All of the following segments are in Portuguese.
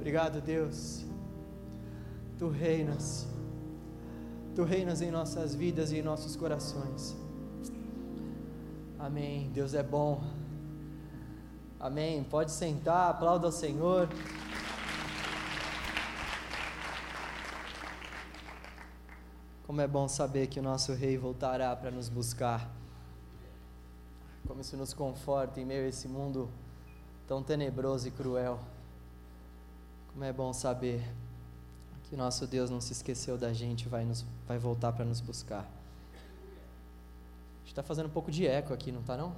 Obrigado, Deus. Tu reinas. Tu reinas em nossas vidas e em nossos corações. Amém. Deus é bom. Amém. Pode sentar, aplauda ao Senhor. Como é bom saber que o nosso Rei voltará para nos buscar. Como isso nos conforta em meio a esse mundo tão tenebroso e cruel. Como é bom saber que nosso Deus não se esqueceu da gente, vai, nos, vai voltar para nos buscar. Está fazendo um pouco de eco aqui, não está não?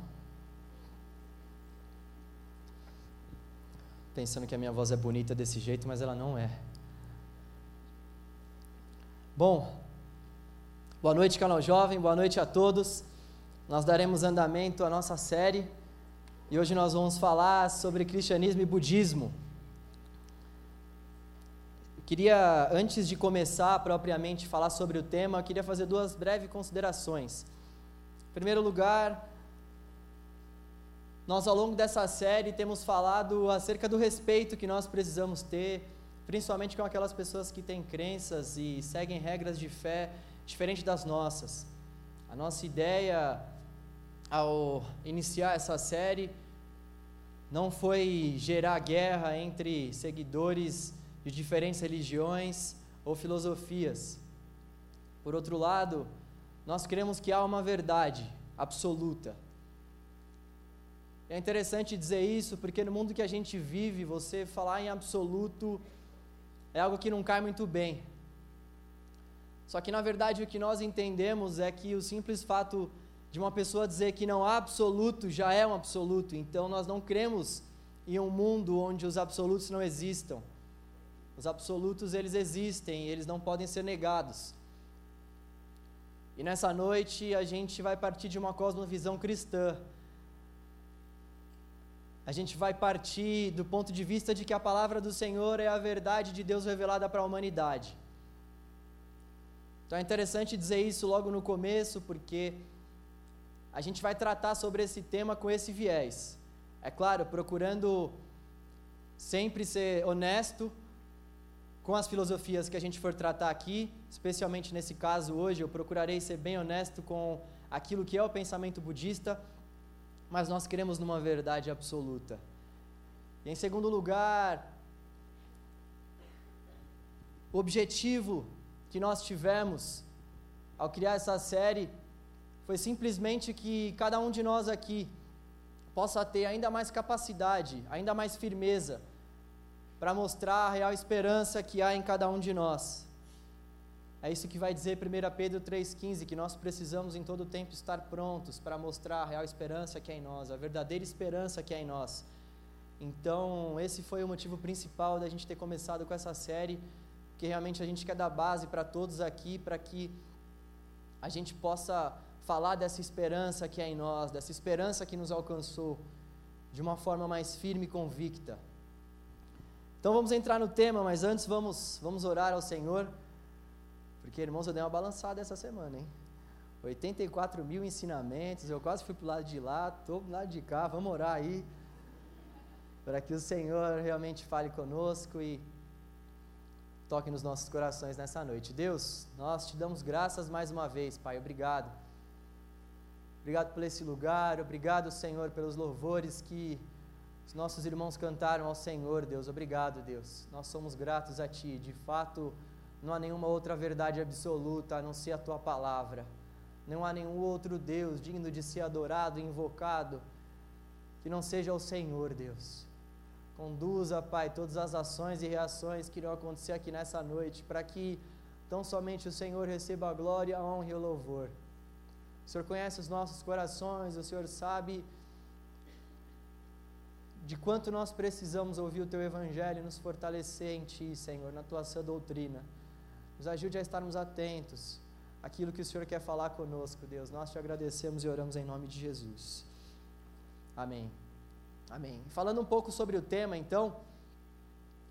Pensando que a minha voz é bonita desse jeito, mas ela não é. Bom, boa noite, canal jovem, boa noite a todos. Nós daremos andamento à nossa série e hoje nós vamos falar sobre cristianismo e budismo. Queria, antes de começar propriamente falar sobre o tema, queria fazer duas breves considerações. Em primeiro lugar, nós ao longo dessa série temos falado acerca do respeito que nós precisamos ter, principalmente com aquelas pessoas que têm crenças e seguem regras de fé diferentes das nossas. A nossa ideia ao iniciar essa série não foi gerar guerra entre seguidores de diferentes religiões ou filosofias. Por outro lado, nós cremos que há uma verdade absoluta. É interessante dizer isso porque no mundo que a gente vive, você falar em absoluto é algo que não cai muito bem. Só que na verdade o que nós entendemos é que o simples fato de uma pessoa dizer que não há absoluto já é um absoluto. Então nós não cremos em um mundo onde os absolutos não existam. Os absolutos eles existem, eles não podem ser negados. E nessa noite a gente vai partir de uma cosmovisão cristã. A gente vai partir do ponto de vista de que a palavra do Senhor é a verdade de Deus revelada para a humanidade. Então é interessante dizer isso logo no começo, porque a gente vai tratar sobre esse tema com esse viés. É claro, procurando sempre ser honesto com as filosofias que a gente for tratar aqui, especialmente nesse caso hoje, eu procurarei ser bem honesto com aquilo que é o pensamento budista, mas nós queremos numa verdade absoluta. E em segundo lugar, o objetivo que nós tivemos ao criar essa série foi simplesmente que cada um de nós aqui possa ter ainda mais capacidade, ainda mais firmeza para mostrar a real esperança que há em cada um de nós. É isso que vai dizer 1 Pedro 3,15, que nós precisamos em todo tempo estar prontos para mostrar a real esperança que é em nós, a verdadeira esperança que é em nós. Então, esse foi o motivo principal da gente ter começado com essa série, que realmente a gente quer dar base para todos aqui, para que a gente possa falar dessa esperança que é em nós, dessa esperança que nos alcançou, de uma forma mais firme e convicta. Então vamos entrar no tema, mas antes vamos, vamos orar ao Senhor, porque irmãos, eu dei uma balançada essa semana, hein? 84 mil ensinamentos, eu quase fui para o lado de lá, estou para o lado de cá, vamos orar aí, para que o Senhor realmente fale conosco e toque nos nossos corações nessa noite. Deus, nós te damos graças mais uma vez, Pai, obrigado. Obrigado por esse lugar, obrigado, Senhor, pelos louvores que os nossos irmãos cantaram ao Senhor, Deus. Obrigado, Deus. Nós somos gratos a Ti. De fato, não há nenhuma outra verdade absoluta a não ser a Tua palavra. Não há nenhum outro Deus digno de ser adorado e invocado que não seja o Senhor, Deus. Conduza, Pai, todas as ações e reações que irão acontecer aqui nessa noite, para que tão somente o Senhor receba a glória, a honra e o louvor. O Senhor conhece os nossos corações, o Senhor sabe de quanto nós precisamos ouvir o Teu Evangelho e nos fortalecer em Ti, Senhor, na Tua sã doutrina. Nos ajude a estarmos atentos àquilo que o Senhor quer falar conosco, Deus. Nós te agradecemos e oramos em nome de Jesus. Amém. Amém. Falando um pouco sobre o tema, então,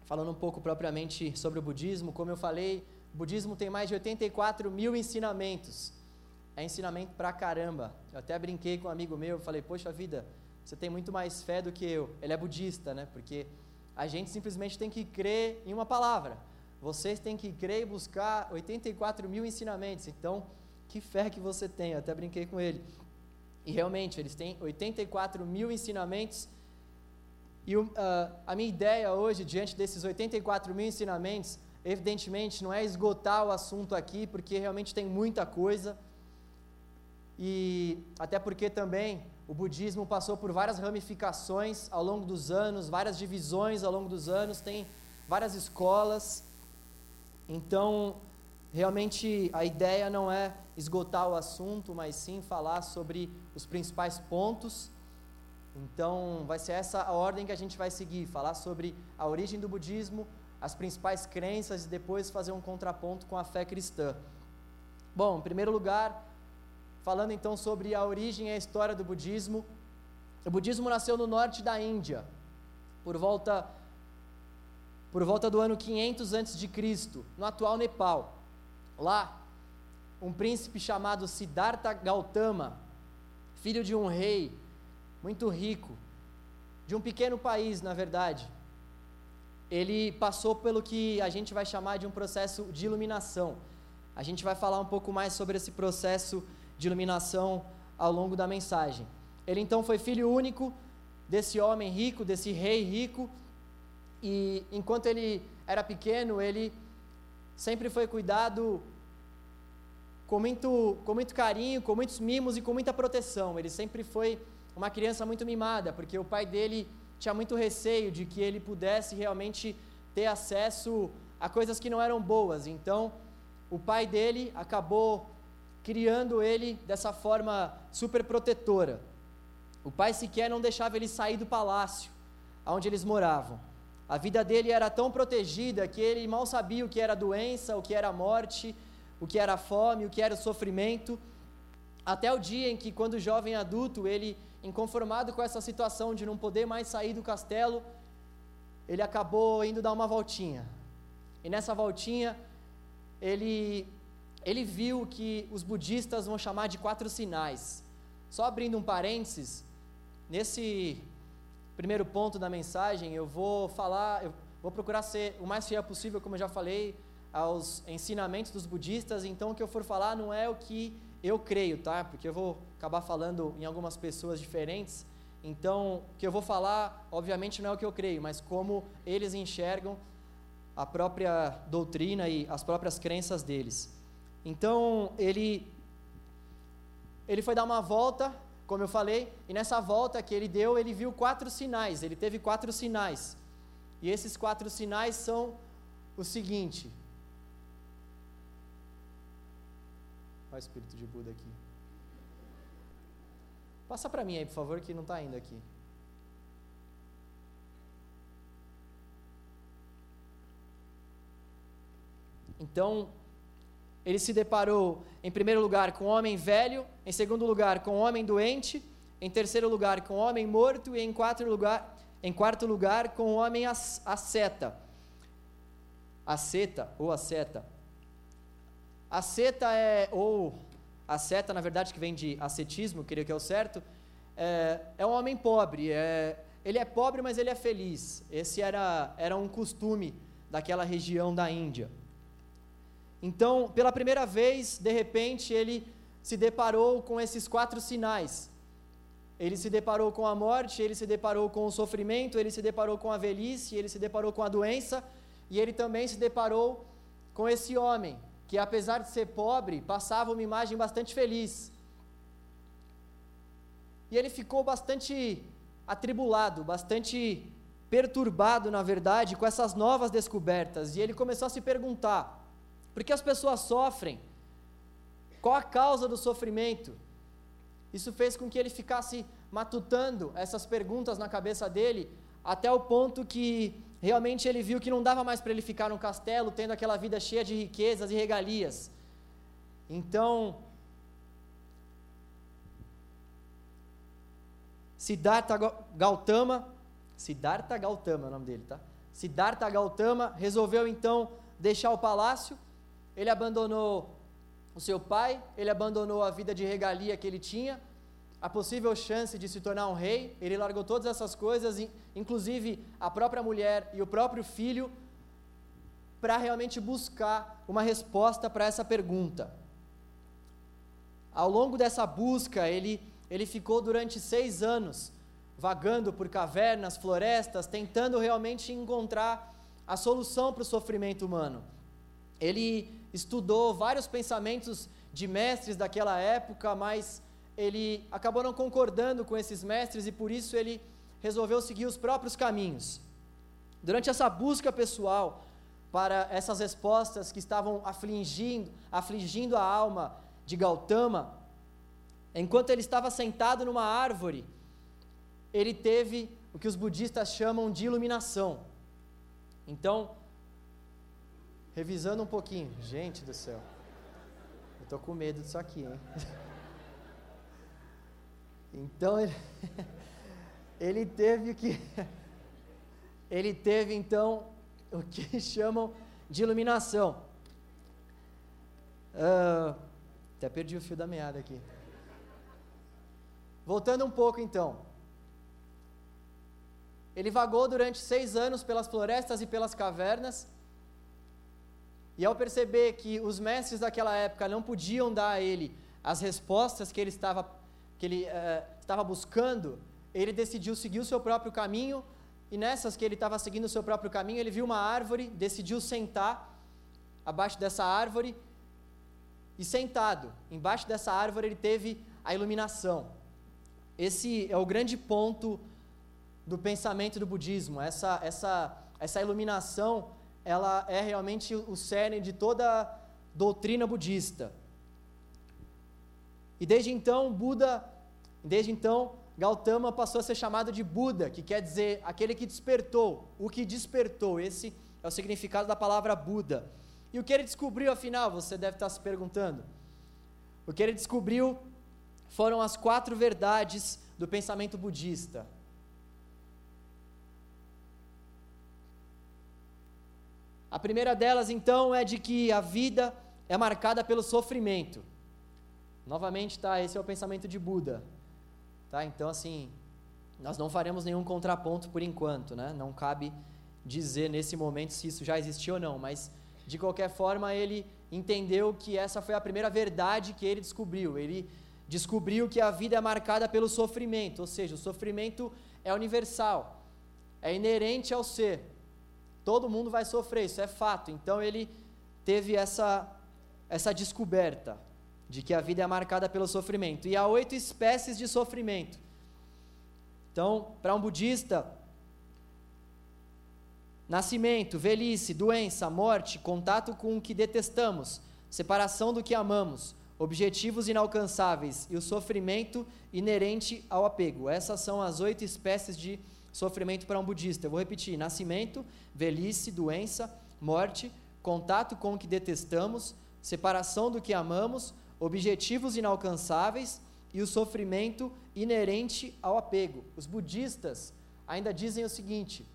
falando um pouco propriamente sobre o budismo, como eu falei, o budismo tem mais de 84 mil ensinamentos. É ensinamento pra caramba. Eu até brinquei com um amigo meu, falei, poxa vida, você tem muito mais fé do que eu. Ele é budista, né? Porque A gente simplesmente tem que crer em uma palavra. Vocês têm que crer e buscar 84 mil ensinamentos. Então, que fé que você tem. Eu até brinquei com ele. E realmente, eles têm 84 mil ensinamentos. E uh, a minha ideia hoje, diante desses 84 mil ensinamentos, evidentemente não é esgotar o assunto aqui, porque realmente tem muita coisa. E até porque também o budismo passou por várias ramificações ao longo dos anos, várias divisões ao longo dos anos, tem várias escolas. Então, realmente a ideia não é esgotar o assunto, mas sim falar sobre os principais pontos. Então, vai ser essa a ordem que a gente vai seguir: falar sobre a origem do budismo, as principais crenças e depois fazer um contraponto com a fé cristã. Bom, em primeiro lugar, falando então sobre a origem e a história do budismo. O budismo nasceu no norte da Índia, por volta por volta do ano 500 a.C., no atual Nepal. Lá, um príncipe chamado Siddhartha Gautama, filho de um rei muito rico, de um pequeno país, na verdade, ele passou pelo que a gente vai chamar de um processo de iluminação. A gente vai falar um pouco mais sobre esse processo de iluminação ao longo da mensagem. Ele então foi filho único desse homem rico, desse rei rico, e enquanto ele era pequeno, ele sempre foi cuidado com muito, com muito carinho, com muitos mimos e com muita proteção. Ele sempre foi uma criança muito mimada, porque o pai dele tinha muito receio de que ele pudesse realmente ter acesso a coisas que não eram boas. Então, o pai dele acabou criando ele dessa forma super protetora. O pai sequer não deixava ele sair do palácio onde eles moravam. A vida dele era tão protegida que ele mal sabia o que era doença, o que era morte, o que era fome, o que era sofrimento. Até o dia em que, quando jovem adulto, ele, inconformado com essa situação de não poder mais sair do castelo, ele acabou indo dar uma voltinha. E nessa voltinha, ele ele viu que os budistas vão chamar de quatro sinais. Só abrindo um parênteses, nesse primeiro ponto da mensagem, eu vou falar, eu vou procurar ser o mais fiel possível, como eu já falei, aos ensinamentos dos budistas, então o que eu for falar não é o que eu creio, tá? Porque eu vou acabar falando em algumas pessoas diferentes. Então, o que eu vou falar, obviamente, não é o que eu creio, mas como eles enxergam a própria doutrina e as próprias crenças deles. Então, ele ele foi dar uma volta, como eu falei, e nessa volta que ele deu, ele viu quatro sinais, ele teve quatro sinais. E esses quatro sinais são o seguinte. Olha o espírito de Buda aqui. Passa para mim aí, por favor, que não está indo aqui. Então, ele se deparou, em primeiro lugar, com um homem velho, em segundo lugar, com um homem doente, em terceiro lugar, com um homem morto, e em quarto lugar, em quarto lugar com um homem asceta. Asceta ou asceta. Asceta é, ou asceta, na verdade, que vem de ascetismo, creio que é o certo, é, é um homem pobre. É, ele é pobre, mas ele é feliz. Esse era, era um costume daquela região da Índia. Então, pela primeira vez, de repente, ele se deparou com esses quatro sinais. Ele se deparou com a morte, ele se deparou com o sofrimento, ele se deparou com a velhice, ele se deparou com a doença, e ele também se deparou com esse homem, que apesar de ser pobre, passava uma imagem bastante feliz. E ele ficou bastante atribulado, bastante perturbado, na verdade, com essas novas descobertas, e ele começou a se perguntar: porque as pessoas sofrem? Qual a causa do sofrimento? Isso fez com que ele ficasse matutando essas perguntas na cabeça dele, até o ponto que realmente ele viu que não dava mais para ele ficar no castelo, tendo aquela vida cheia de riquezas e regalias. Então, Siddhartha Gautama, Siddhartha Gautama é o nome dele, tá? Siddhartha Gautama resolveu então deixar o palácio ele abandonou o seu pai, ele abandonou a vida de regalia que ele tinha, a possível chance de se tornar um rei, ele largou todas essas coisas, inclusive a própria mulher e o próprio filho, para realmente buscar uma resposta para essa pergunta. Ao longo dessa busca, ele, ele ficou durante seis anos vagando por cavernas, florestas, tentando realmente encontrar a solução para o sofrimento humano. Ele estudou vários pensamentos de mestres daquela época, mas ele acabou não concordando com esses mestres e por isso ele resolveu seguir os próprios caminhos. Durante essa busca pessoal para essas respostas que estavam afligindo, afligindo a alma de Gautama, enquanto ele estava sentado numa árvore, ele teve o que os budistas chamam de iluminação. Então, revisando um pouquinho, gente do céu, eu tô com medo disso aqui, hein? Então ele, ele teve que ele teve então o que chamam de iluminação. Uh, até perdi o fio da meada aqui. Voltando um pouco então. Ele vagou durante seis anos pelas florestas e pelas cavernas. E ao perceber que os mestres daquela época não podiam dar a ele as respostas que ele estava, que ele, uh, estava buscando, ele decidiu seguir o seu próprio caminho. E nessas que ele estava seguindo o seu próprio caminho, ele viu uma árvore, decidiu sentar abaixo dessa árvore. E sentado embaixo dessa árvore, ele teve a iluminação. Esse é o grande ponto do pensamento do budismo. Essa, essa, essa iluminação, ela é realmente o cerne de toda a doutrina budista. E desde então, Buda, desde então, Gautama passou a ser chamado de Buda, que quer dizer aquele que despertou, o que despertou. Esse é o significado da palavra Buda. E o que ele descobriu, afinal, você deve estar se perguntando. O que ele descobriu foram as quatro verdades do pensamento budista. A primeira delas, então, é de que a vida é marcada pelo sofrimento. Novamente, tá? Esse é o pensamento de Buda. Tá? Então, assim, nós não faremos nenhum contraponto por enquanto, né? Não cabe dizer nesse momento se isso já existiu ou não, mas de qualquer forma ele entendeu que essa foi a primeira verdade que ele descobriu. Ele descobriu que a vida é marcada pelo sofrimento, ou seja, o sofrimento é universal, é inerente ao ser. Todo mundo vai sofrer, isso é fato. Então ele teve essa, essa descoberta de que a vida é marcada pelo sofrimento. E há oito espécies de sofrimento. Então, para um budista, nascimento, velhice, doença, morte, contato com o que detestamos, separação do que amamos, objetivos inalcançáveis e o sofrimento inerente ao apego. Essas são as oito espécies de sofrimento Sofrimento para um budista. Eu vou repetir: nascimento, velhice, doença, morte, contato com o que detestamos, separação do que amamos, objetivos inalcançáveis e o sofrimento inerente ao apego. Os budistas ainda dizem o seguinte: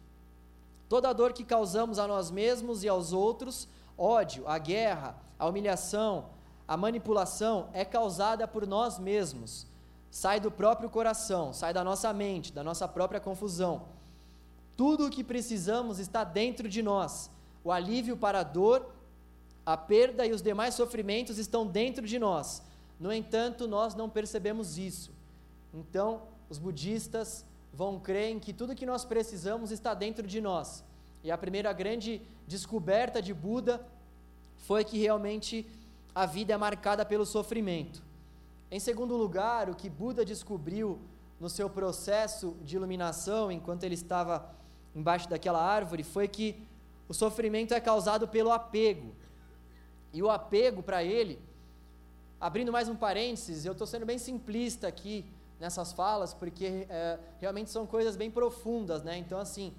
toda dor que causamos a nós mesmos e aos outros, ódio, a guerra, a humilhação, a manipulação, é causada por nós mesmos sai do próprio coração, sai da nossa mente, da nossa própria confusão. Tudo o que precisamos está dentro de nós. O alívio para a dor, a perda e os demais sofrimentos estão dentro de nós. No entanto, nós não percebemos isso. Então, os budistas vão crer em que tudo que nós precisamos está dentro de nós. E a primeira grande descoberta de Buda foi que realmente a vida é marcada pelo sofrimento. Em segundo lugar, o que Buda descobriu no seu processo de iluminação, enquanto ele estava embaixo daquela árvore, foi que o sofrimento é causado pelo apego. E o apego, para ele, abrindo mais um parênteses, eu estou sendo bem simplista aqui nessas falas, porque é, realmente são coisas bem profundas, né? Então, assim,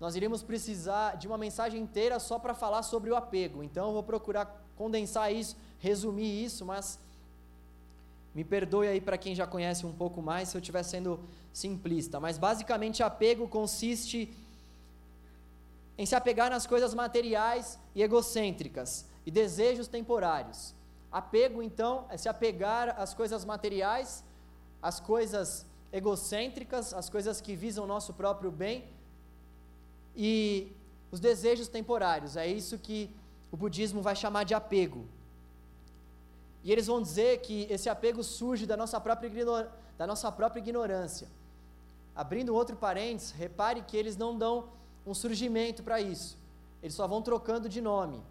nós iríamos precisar de uma mensagem inteira só para falar sobre o apego. Então, eu vou procurar condensar isso, resumir isso, mas me perdoe aí para quem já conhece um pouco mais se eu estiver sendo simplista, mas basicamente apego consiste em se apegar nas coisas materiais e egocêntricas e desejos temporários. Apego, então, é se apegar às coisas materiais, as coisas egocêntricas, as coisas que visam o nosso próprio bem e os desejos temporários. É isso que o budismo vai chamar de apego. E eles vão dizer que esse apego surge da nossa própria, da nossa própria ignorância. Abrindo outro parênteses, repare que eles não dão um surgimento para isso. Eles só vão trocando de nome.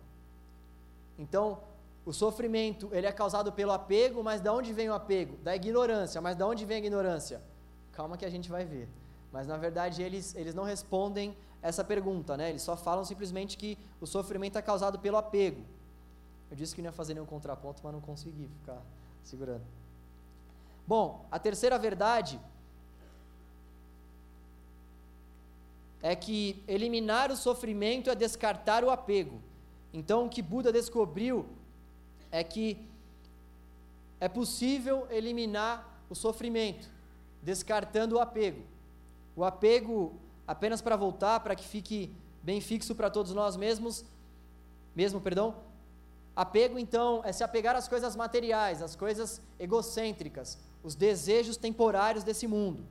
Então, o sofrimento, ele é causado pelo apego, mas de onde vem o apego? Da ignorância. Mas de onde vem a ignorância? Calma que a gente vai ver. Mas na verdade eles, eles não respondem essa pergunta, né? Eles só falam simplesmente que o sofrimento é causado pelo apego. Eu disse que não ia fazer nenhum contraponto, mas não consegui ficar segurando. Bom, a terceira verdade é que eliminar o sofrimento é descartar o apego. Então, o que Buda descobriu é que é possível eliminar o sofrimento, descartando o apego. O apego, apenas para voltar, para que fique bem fixo para todos nós mesmos, mesmo, perdão. Apego, então, é se apegar às coisas materiais, às coisas egocêntricas, os desejos temporários desse mundo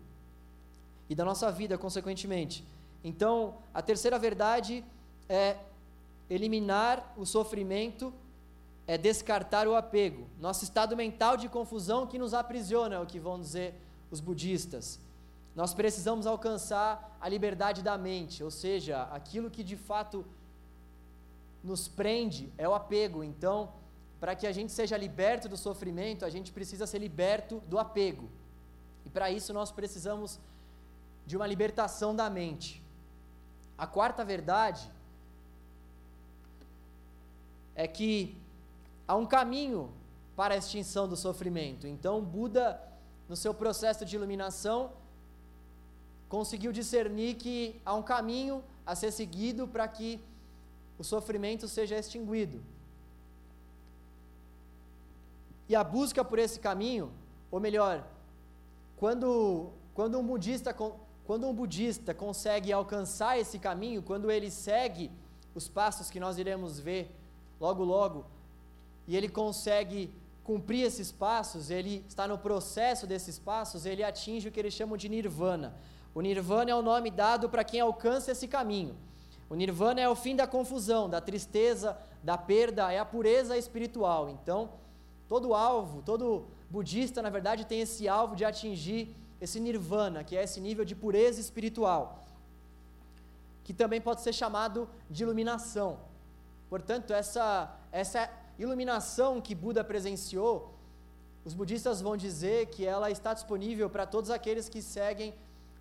e da nossa vida, consequentemente. Então, a terceira verdade é eliminar o sofrimento é descartar o apego. Nosso estado mental de confusão que nos aprisiona, é o que vão dizer os budistas. Nós precisamos alcançar a liberdade da mente, ou seja, aquilo que de fato nos prende é o apego. Então, para que a gente seja liberto do sofrimento, a gente precisa ser liberto do apego. E para isso nós precisamos de uma libertação da mente. A quarta verdade é que há um caminho para a extinção do sofrimento. Então, Buda, no seu processo de iluminação, conseguiu discernir que há um caminho a ser seguido para que o sofrimento seja extinguido. E a busca por esse caminho, ou melhor, quando, quando, um budista, quando um budista consegue alcançar esse caminho, quando ele segue os passos que nós iremos ver logo logo, e ele consegue cumprir esses passos, ele está no processo desses passos, ele atinge o que eles chamam de nirvana. O nirvana é o nome dado para quem alcança esse caminho. O nirvana é o fim da confusão, da tristeza, da perda, é a pureza espiritual. Então, todo alvo, todo budista, na verdade, tem esse alvo de atingir esse nirvana, que é esse nível de pureza espiritual, que também pode ser chamado de iluminação. Portanto, essa, essa iluminação que Buda presenciou, os budistas vão dizer que ela está disponível para todos aqueles que seguem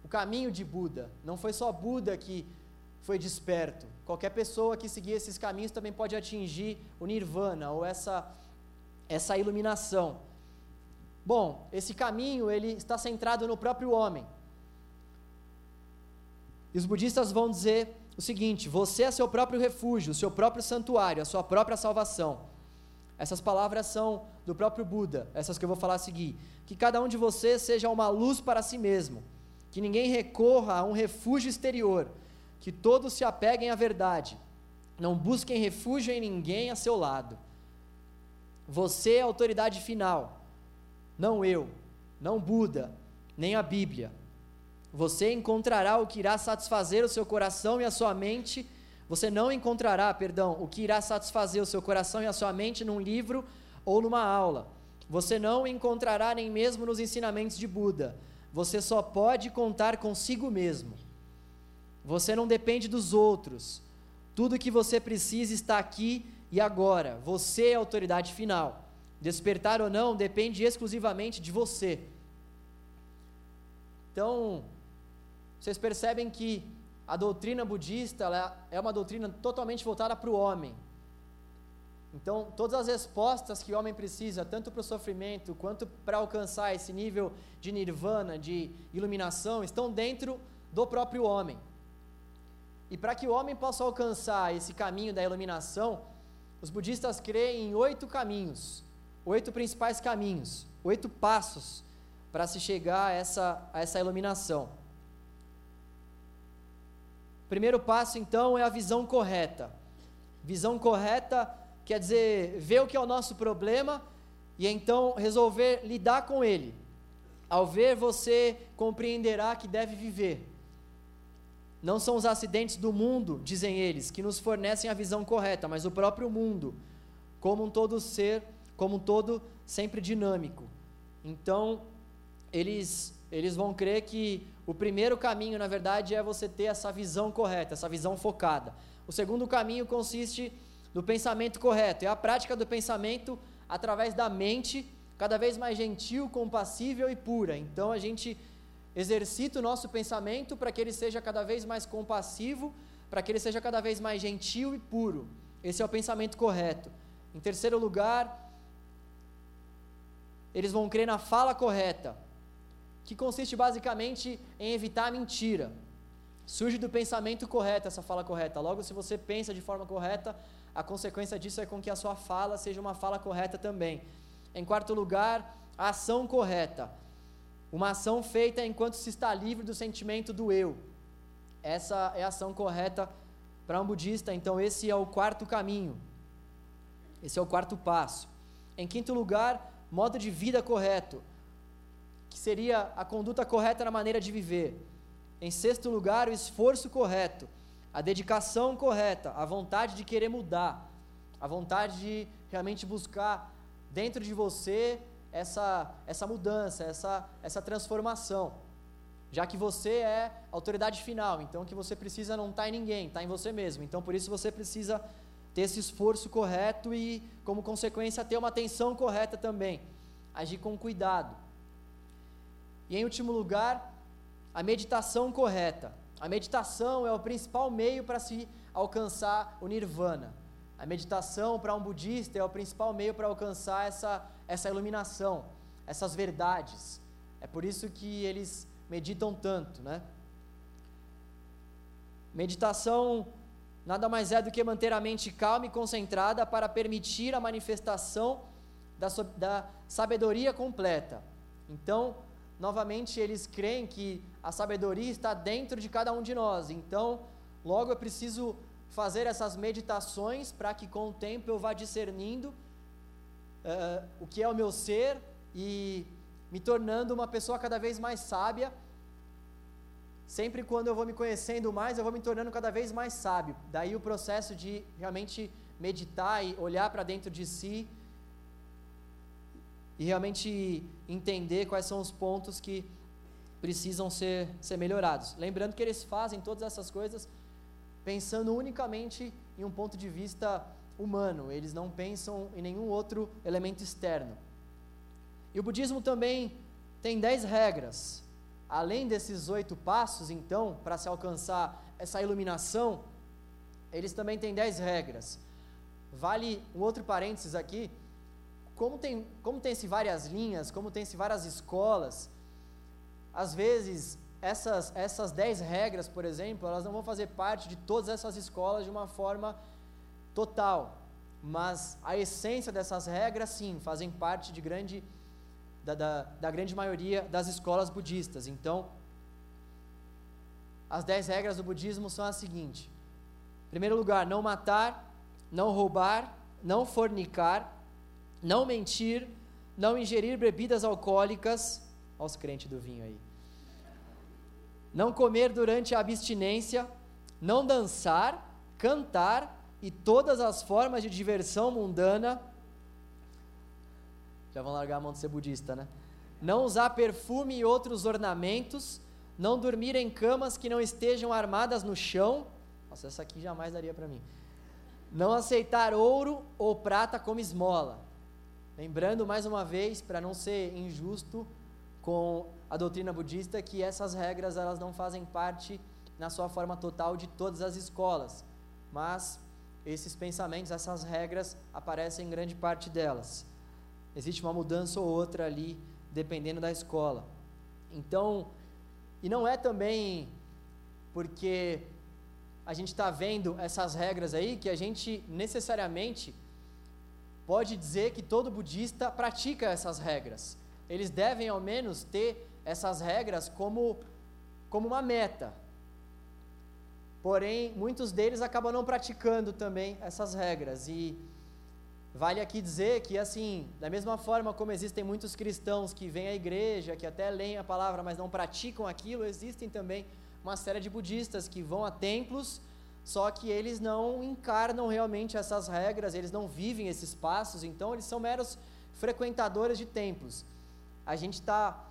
o caminho de Buda. Não foi só Buda que foi desperto. Qualquer pessoa que seguir esses caminhos também pode atingir o nirvana ou essa essa iluminação. Bom, esse caminho ele está centrado no próprio homem. E os budistas vão dizer o seguinte: você é seu próprio refúgio, seu próprio santuário, a sua própria salvação. Essas palavras são do próprio Buda, essas que eu vou falar a seguir. Que cada um de vocês seja uma luz para si mesmo, que ninguém recorra a um refúgio exterior, que todos se apeguem à verdade, não busquem refúgio em ninguém a seu lado. Você é a autoridade final, não eu, não Buda, nem a Bíblia. Você encontrará o que irá satisfazer o seu coração e a sua mente você não encontrará, perdão, o que irá satisfazer o seu coração e a sua mente num livro ou numa aula. Você não encontrará nem mesmo nos ensinamentos de Buda. Você só pode contar consigo mesmo. Você não depende dos outros. Tudo que você precisa está aqui e agora. Você é a autoridade final. Despertar ou não depende exclusivamente de você. Então, vocês percebem que a doutrina budista é uma doutrina totalmente voltada para o homem. Então, todas as respostas que o homem precisa, tanto para o sofrimento quanto para alcançar esse nível de nirvana, de iluminação, estão dentro do próprio homem. E para que o homem possa alcançar esse caminho da iluminação, os budistas creem em oito caminhos, oito principais caminhos, oito passos para se chegar a essa, a essa iluminação. Primeiro passo, então, é a visão correta. Visão correta quer dizer ver o que é o nosso problema e então resolver lidar com ele. Ao ver, você compreenderá que deve viver. Não são os acidentes do mundo, dizem eles, que nos fornecem a visão correta, mas o próprio mundo, como um todo ser, como um todo sempre dinâmico. Então, eles, eles vão crer que o primeiro caminho, na verdade, é você ter essa visão correta, essa visão focada. O segundo caminho consiste no pensamento correto, é a prática do pensamento através da mente, cada vez mais gentil, compassível e pura. Então, a gente exercita o nosso pensamento para que ele seja cada vez mais compassivo, para que ele seja cada vez mais gentil e puro. Esse é o pensamento correto. Em terceiro lugar, eles vão crer na fala correta, que consiste basicamente em evitar a mentira. Surge do pensamento correto essa fala correta. Logo, se você pensa de forma correta, a consequência disso é com que a sua fala seja uma fala correta também. Em quarto lugar, a ação correta. Uma ação feita enquanto se está livre do sentimento do eu. Essa é a ação correta para um budista, então esse é o quarto caminho. Esse é o quarto passo. Em quinto lugar, modo de vida correto, que seria a conduta correta na maneira de viver. Em sexto lugar, o esforço correto, a dedicação correta, a vontade de querer mudar, a vontade de realmente buscar dentro de você essa, essa mudança, essa, essa transformação. Já que você é autoridade final, então que você precisa não está em ninguém, está em você mesmo. Então por isso você precisa ter esse esforço correto e, como consequência, ter uma atenção correta também. Agir com cuidado. E em último lugar, a meditação correta. A meditação é o principal meio para se alcançar o nirvana. A meditação para um budista é o principal meio para alcançar essa, essa iluminação, essas verdades. É por isso que eles meditam tanto, né? Meditação nada mais é do que manter a mente calma e concentrada para permitir a manifestação da, da sabedoria completa. Então, novamente, eles creem que a sabedoria está dentro de cada um de nós. Então, logo eu preciso fazer essas meditações para que com o tempo eu vá discernindo uh, o que é o meu ser e me tornando uma pessoa cada vez mais sábia. Sempre quando eu vou me conhecendo mais, eu vou me tornando cada vez mais sábio. Daí o processo de realmente meditar e olhar para dentro de si e realmente entender quais são os pontos que precisam ser, ser melhorados. Lembrando que eles fazem todas essas coisas pensando unicamente em um ponto de vista humano, eles não pensam em nenhum outro elemento externo. E o budismo também tem dez regras. Além desses oito passos, então, para se alcançar essa iluminação, eles também têm dez regras. Vale um outro parênteses aqui. Como tem, como tem-se várias linhas, como tem-se várias escolas, às vezes essas, essas dez regras, por exemplo, elas não vão fazer parte de todas essas escolas de uma forma total, mas a essência dessas regras, sim, fazem parte de grande, da, da, da grande maioria das escolas budistas. Então, as dez regras do budismo são as seguintes: primeiro lugar, não matar, não roubar, não fornicar, não mentir, não ingerir bebidas alcoólicas. Olha os crentes do vinho aí não comer durante a abstinência, não dançar, cantar e todas as formas de diversão mundana. Já vão largar a mão de ser budista, né? Não usar perfume e outros ornamentos, não dormir em camas que não estejam armadas no chão. Nossa, essa aqui jamais daria para mim. Não aceitar ouro ou prata como esmola. Lembrando mais uma vez, para não ser injusto com a doutrina budista que essas regras elas não fazem parte na sua forma total de todas as escolas, mas esses pensamentos, essas regras aparecem em grande parte delas. Existe uma mudança ou outra ali, dependendo da escola. Então, e não é também porque a gente está vendo essas regras aí que a gente necessariamente pode dizer que todo budista pratica essas regras. Eles devem ao menos ter essas regras como, como uma meta. Porém, muitos deles acabam não praticando também essas regras. E Vale aqui dizer que, assim, da mesma forma como existem muitos cristãos que vêm à igreja, que até leem a palavra, mas não praticam aquilo, existem também uma série de budistas que vão a templos, só que eles não encarnam realmente essas regras, eles não vivem esses passos, então eles são meros frequentadores de templos. A gente está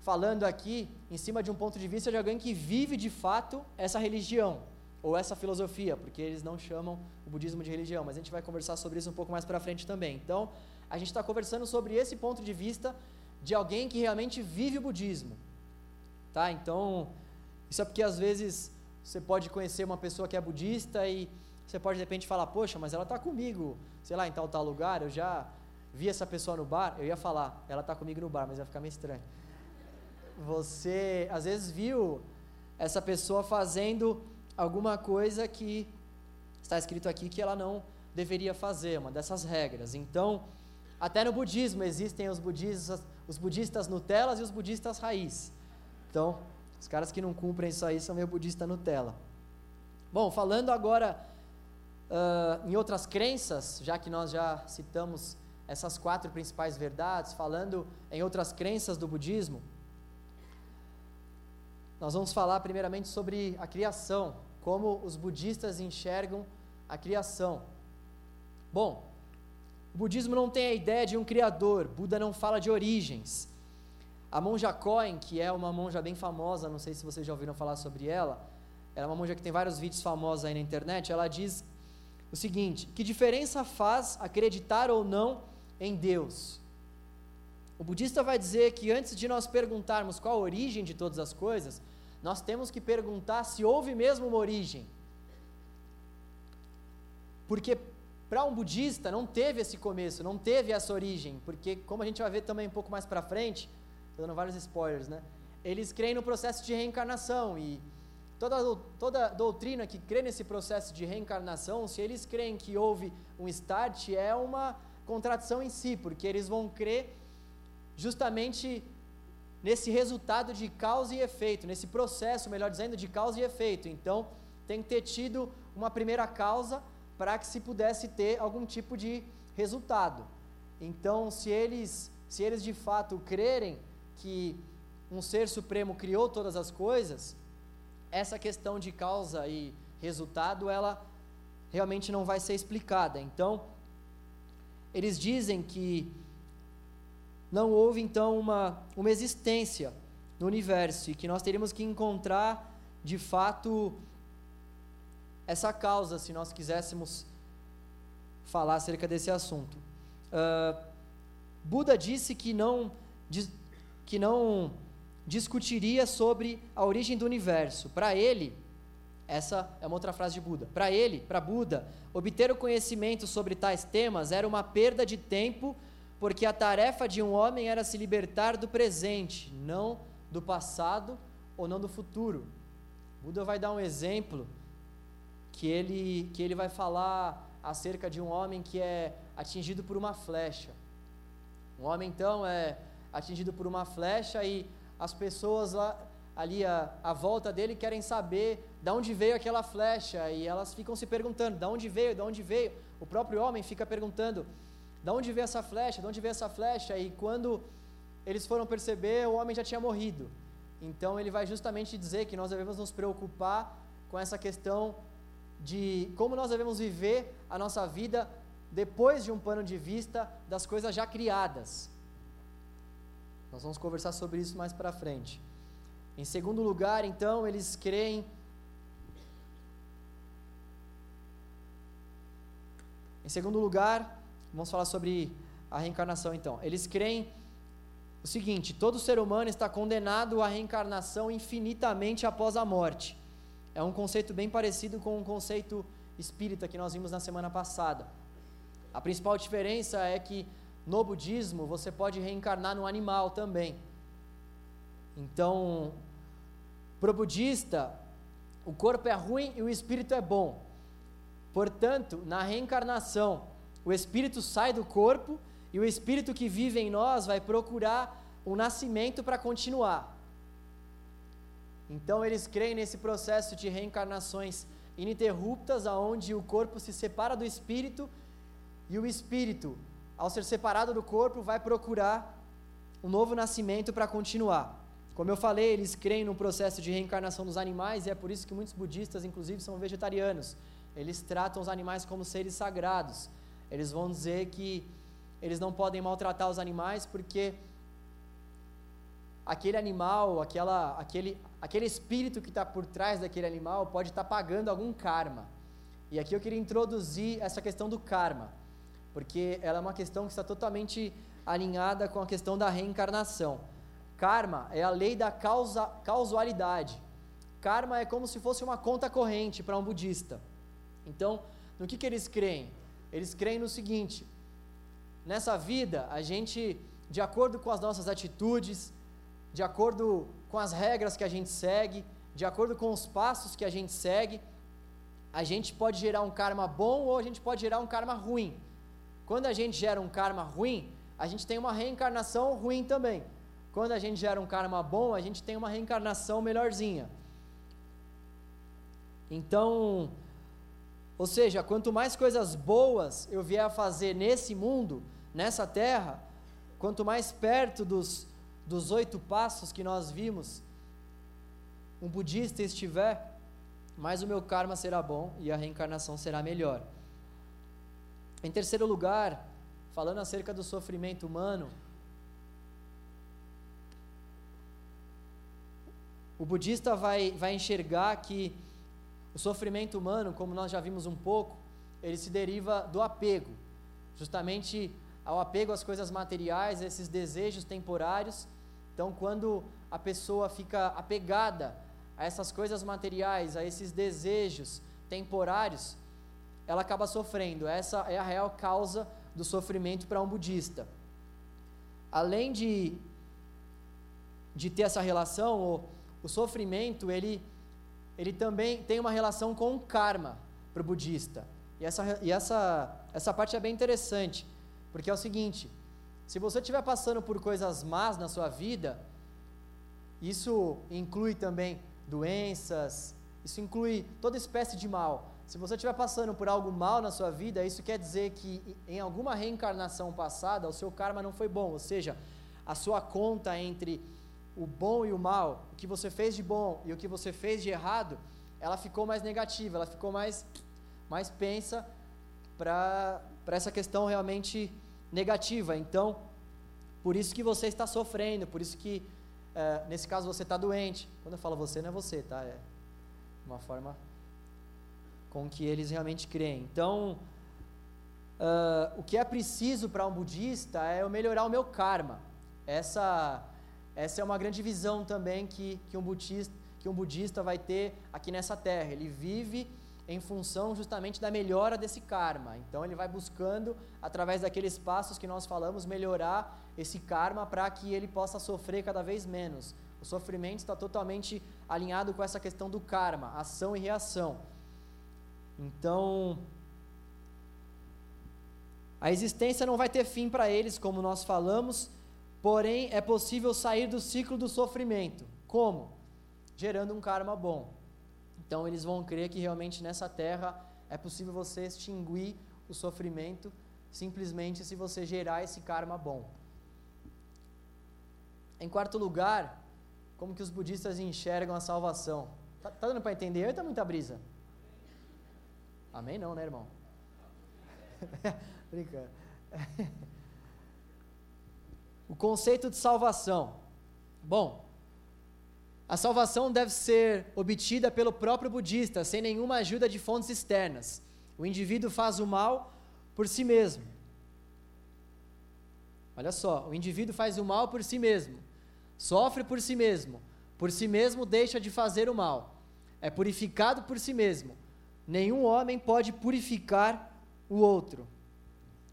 falando aqui em cima de um ponto de vista de alguém que vive de fato essa religião ou essa filosofia, porque eles não chamam o budismo de religião, mas a gente vai conversar sobre isso um pouco mais para frente também. Então, a gente está conversando sobre esse ponto de vista de alguém que realmente vive o budismo, tá? Então, isso é porque às vezes você pode conhecer uma pessoa que é budista e você pode de repente falar, poxa, mas ela está comigo, sei lá, em tal tal lugar, eu já vi essa pessoa no bar, eu ia falar, ela está comigo no bar, mas ia ficar meio estranho. Você às vezes viu essa pessoa fazendo alguma coisa que está escrito aqui que ela não deveria fazer, uma dessas regras. Então, até no budismo existem os budistas, os budistas Nutelas e os budistas raiz. Então, os caras que não cumprem isso aí são meio budista Nutella. Bom, falando agora uh, em outras crenças, já que nós já citamos essas quatro principais verdades, falando em outras crenças do budismo, nós vamos falar primeiramente sobre a criação como os budistas enxergam a criação. Bom, o budismo não tem a ideia de um criador, Buda não fala de origens. A monja Koen, que é uma monja bem famosa, não sei se vocês já ouviram falar sobre ela, ela é uma monja que tem vários vídeos famosos aí na internet, ela diz o seguinte: que diferença faz acreditar ou não em Deus? O budista vai dizer que antes de nós perguntarmos qual a origem de todas as coisas, nós temos que perguntar se houve mesmo uma origem. Porque para um budista não teve esse começo, não teve essa origem, porque como a gente vai ver também um pouco mais para frente, estou dando vários spoilers, né? Eles creem no processo de reencarnação e toda, toda doutrina que crê nesse processo de reencarnação, se eles creem que houve um start, é uma contradição em si, porque eles vão crer justamente nesse resultado de causa e efeito, nesse processo, melhor dizendo, de causa e efeito. Então, tem que ter tido uma primeira causa para que se pudesse ter algum tipo de resultado. Então, se eles, se eles de fato crerem que um ser supremo criou todas as coisas, essa questão de causa e resultado, ela realmente não vai ser explicada. Então, eles dizem que não houve então uma, uma existência no universo e que nós teríamos que encontrar de fato essa causa se nós quiséssemos falar acerca desse assunto. Uh, Buda disse que não, que não discutiria sobre a origem do universo. Para ele, essa é uma outra frase de Buda. Para ele, para Buda, obter o conhecimento sobre tais temas era uma perda de tempo porque a tarefa de um homem era se libertar do presente, não do passado ou não do futuro. Buda vai dar um exemplo que ele, que ele vai falar acerca de um homem que é atingido por uma flecha. Um homem, então, é atingido por uma flecha e as pessoas lá, ali à, à volta dele querem saber de onde veio aquela flecha e elas ficam se perguntando: de onde veio, de onde veio? O próprio homem fica perguntando: da onde veio essa flecha? De onde veio essa flecha? E quando eles foram perceber, o homem já tinha morrido. Então ele vai justamente dizer que nós devemos nos preocupar com essa questão de como nós devemos viver a nossa vida depois de um pano de vista das coisas já criadas. Nós vamos conversar sobre isso mais para frente. Em segundo lugar, então, eles creem Em segundo lugar, Vamos falar sobre a reencarnação então. Eles creem o seguinte: todo ser humano está condenado à reencarnação infinitamente após a morte. É um conceito bem parecido com o um conceito espírita que nós vimos na semana passada. A principal diferença é que no budismo você pode reencarnar num animal também. Então, para o budista, o corpo é ruim e o espírito é bom. Portanto, na reencarnação, o espírito sai do corpo e o espírito que vive em nós vai procurar o nascimento para continuar. Então eles creem nesse processo de reencarnações ininterruptas, aonde o corpo se separa do espírito e o espírito, ao ser separado do corpo, vai procurar um novo nascimento para continuar. Como eu falei, eles creem no processo de reencarnação dos animais e é por isso que muitos budistas, inclusive, são vegetarianos. Eles tratam os animais como seres sagrados. Eles vão dizer que eles não podem maltratar os animais porque aquele animal, aquela, aquele, aquele espírito que está por trás daquele animal pode estar tá pagando algum karma. E aqui eu queria introduzir essa questão do karma, porque ela é uma questão que está totalmente alinhada com a questão da reencarnação. Karma é a lei da causa, causalidade. Karma é como se fosse uma conta corrente para um budista. Então, no que, que eles creem? Eles creem no seguinte: nessa vida, a gente, de acordo com as nossas atitudes, de acordo com as regras que a gente segue, de acordo com os passos que a gente segue, a gente pode gerar um karma bom ou a gente pode gerar um karma ruim. Quando a gente gera um karma ruim, a gente tem uma reencarnação ruim também. Quando a gente gera um karma bom, a gente tem uma reencarnação melhorzinha. Então, ou seja, quanto mais coisas boas eu vier a fazer nesse mundo, nessa terra, quanto mais perto dos, dos oito passos que nós vimos, um budista estiver, mais o meu karma será bom e a reencarnação será melhor. Em terceiro lugar, falando acerca do sofrimento humano, o budista vai, vai enxergar que o sofrimento humano, como nós já vimos um pouco, ele se deriva do apego, justamente ao apego às coisas materiais, esses desejos temporários. Então, quando a pessoa fica apegada a essas coisas materiais, a esses desejos temporários, ela acaba sofrendo. Essa é a real causa do sofrimento para um budista. Além de, de ter essa relação, o, o sofrimento ele, ele também tem uma relação com o karma para o budista. E, essa, e essa, essa parte é bem interessante, porque é o seguinte: se você estiver passando por coisas más na sua vida, isso inclui também doenças, isso inclui toda espécie de mal. Se você estiver passando por algo mal na sua vida, isso quer dizer que em alguma reencarnação passada o seu karma não foi bom, ou seja, a sua conta entre o bom e o mal, o que você fez de bom e o que você fez de errado, ela ficou mais negativa, ela ficou mais, mais pensa para essa questão realmente negativa. Então, por isso que você está sofrendo, por isso que é, nesse caso você está doente. Quando eu falo você, não é você, tá? É uma forma com que eles realmente creem. Então, uh, o que é preciso para um budista é eu melhorar o meu karma. Essa, essa é uma grande visão também que, que, um budista, que um budista vai ter aqui nessa terra. Ele vive em função justamente da melhora desse karma. Então ele vai buscando, através daqueles passos que nós falamos, melhorar esse karma para que ele possa sofrer cada vez menos. O sofrimento está totalmente alinhado com essa questão do karma, ação e reação. Então, a existência não vai ter fim para eles, como nós falamos, porém é possível sair do ciclo do sofrimento. Como? Gerando um karma bom. Então eles vão crer que realmente nessa terra é possível você extinguir o sofrimento simplesmente se você gerar esse karma bom. Em quarto lugar, como que os budistas enxergam a salvação? Tá, tá dando para entender? Ou tá muita brisa? Amém não, né, irmão? Brincando. o conceito de salvação. Bom, a salvação deve ser obtida pelo próprio budista, sem nenhuma ajuda de fontes externas. O indivíduo faz o mal por si mesmo. Olha só, o indivíduo faz o mal por si mesmo, sofre por si mesmo, por si mesmo deixa de fazer o mal, é purificado por si mesmo. Nenhum homem pode purificar o outro.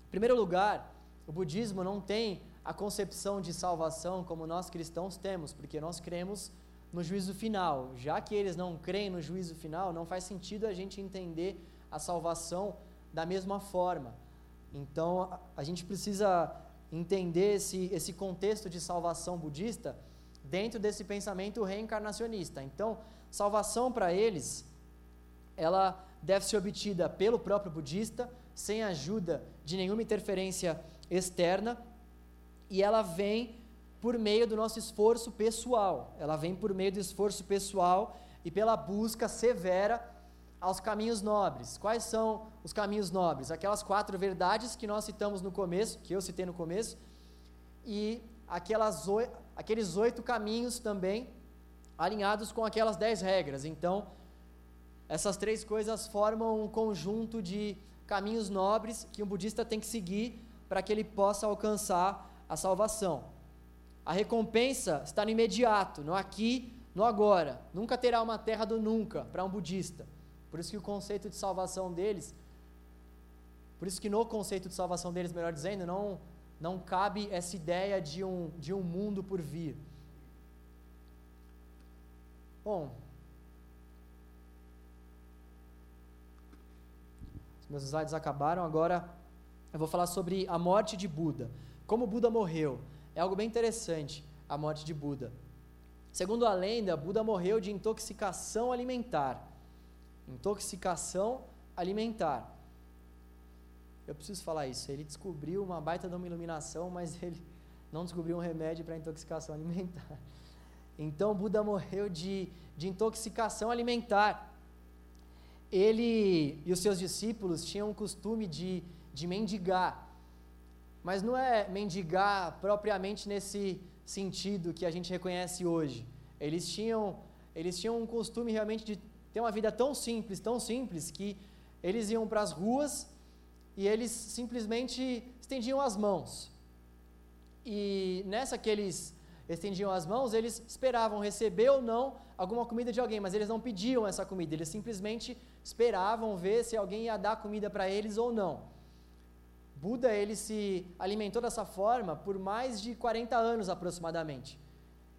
Em primeiro lugar, o budismo não tem a concepção de salvação como nós cristãos temos, porque nós cremos no juízo final. Já que eles não creem no juízo final, não faz sentido a gente entender a salvação da mesma forma. Então, a, gente precisa entender esse, esse contexto de salvação budista dentro desse pensamento reencarnacionista. Então, salvação para eles, ela deve ser obtida pelo próprio budista, sem ajuda de nenhuma interferência externa, e ela vem por meio do nosso esforço pessoal. Ela vem por meio do esforço pessoal e pela busca severa aos caminhos nobres. Quais são os caminhos nobres? Aquelas quatro verdades que nós citamos no começo, que eu citei no começo, e aquelas, aqueles oito caminhos também alinhados com aquelas dez regras. Então, essas três coisas formam um conjunto de caminhos nobres que um budista tem que seguir para que ele possa alcançar a salvação. A recompensa está no imediato, no aqui, no agora. Nunca terá uma terra do nunca para um budista. Por isso que o conceito de salvação deles, por isso que no conceito de salvação deles, melhor dizendo, não, não cabe essa ideia de um, de um mundo por vir. Bom, os meus slides acabaram, agora eu vou falar sobre a morte de Buda. Como Buda morreu. É algo bem interessante a morte de Buda. Segundo a lenda, Buda morreu de intoxicação alimentar. Intoxicação alimentar. Eu preciso falar isso. Ele descobriu uma baita de uma iluminação, mas ele não descobriu um remédio para intoxicação alimentar. Então, Buda morreu de, de intoxicação alimentar. Ele e os seus discípulos tinham o costume de, de mendigar. Mas não é mendigar propriamente nesse sentido que a gente reconhece hoje. Eles tinham, eles tinham um costume realmente de ter uma vida tão simples, tão simples, que eles iam para as ruas e eles simplesmente estendiam as mãos. E nessa que eles estendiam as mãos, eles esperavam receber ou não alguma comida de alguém, mas eles não pediam essa comida, eles simplesmente esperavam ver se alguém ia dar comida para eles ou não. Buda ele se alimentou dessa forma por mais de 40 anos aproximadamente.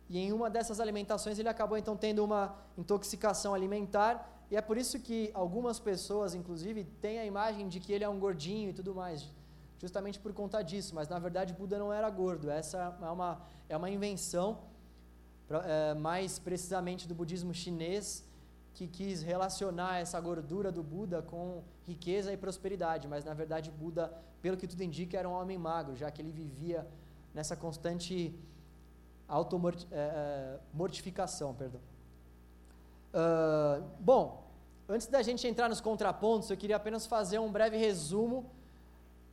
E em uma dessas alimentações ele acabou então tendo uma intoxicação alimentar, e é por isso que algumas pessoas, inclusive, têm a imagem de que ele é um gordinho e tudo mais, justamente por conta disso, mas na verdade Buda não era gordo, essa é uma, é uma invenção, é, mais precisamente do budismo chinês, que quis relacionar essa gordura do Buda com riqueza e prosperidade, mas na verdade Buda, pelo que tudo indica, era um homem magro, já que ele vivia nessa constante automortificação. É, perdão. Uh, bom, antes da gente entrar nos contrapontos, eu queria apenas fazer um breve resumo,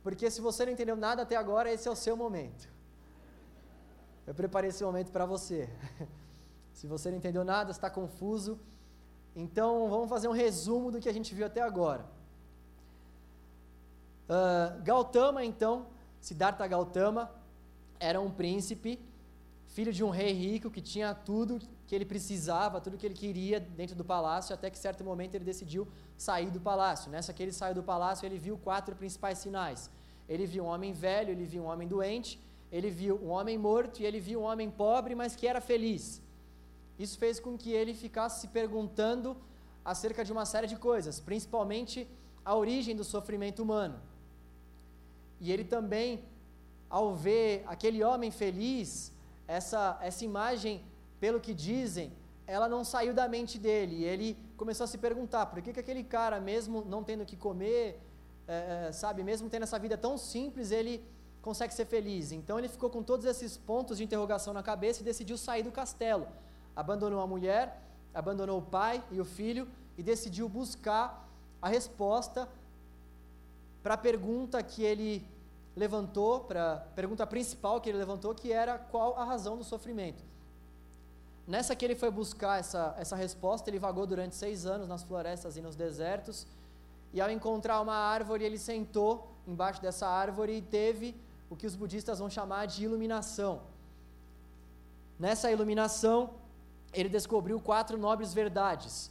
porque se você não entendeu nada até agora, esse é o seu momento. Eu preparei esse momento para você. se você não entendeu nada, está confuso, então, vamos fazer um resumo do que a gente viu até agora. Uh, Gautama, então, Siddhartha Gautama, era um príncipe, filho de um rei rico que tinha tudo que ele precisava, tudo que ele queria dentro do palácio, até que certo momento ele decidiu sair do palácio. Nessa que ele saiu do palácio, ele viu quatro principais sinais. Ele viu um homem velho, ele viu um homem doente, ele viu um homem morto e ele viu um homem pobre, mas que era feliz. Isso fez com que ele ficasse se perguntando acerca de uma série de coisas, principalmente a origem do sofrimento humano. E ele também, ao ver aquele homem feliz, essa, essa imagem, pelo que dizem, ela não saiu da mente dele. E ele começou a se perguntar: por que, que aquele cara, mesmo não tendo que comer, é, sabe, mesmo tendo essa vida tão simples, ele consegue ser feliz? Então ele ficou com todos esses pontos de interrogação na cabeça e decidiu sair do castelo abandonou a mulher, abandonou o pai e o filho e decidiu buscar a resposta para a pergunta que ele levantou, para a pergunta principal que ele levantou, que era qual a razão do sofrimento. Nessa que ele foi buscar essa, essa resposta, ele vagou durante seis anos nas florestas e nos desertos, e ao encontrar uma árvore, ele sentou embaixo dessa árvore e teve o que os budistas vão chamar de iluminação. Nessa iluminação, ele descobriu quatro nobres verdades.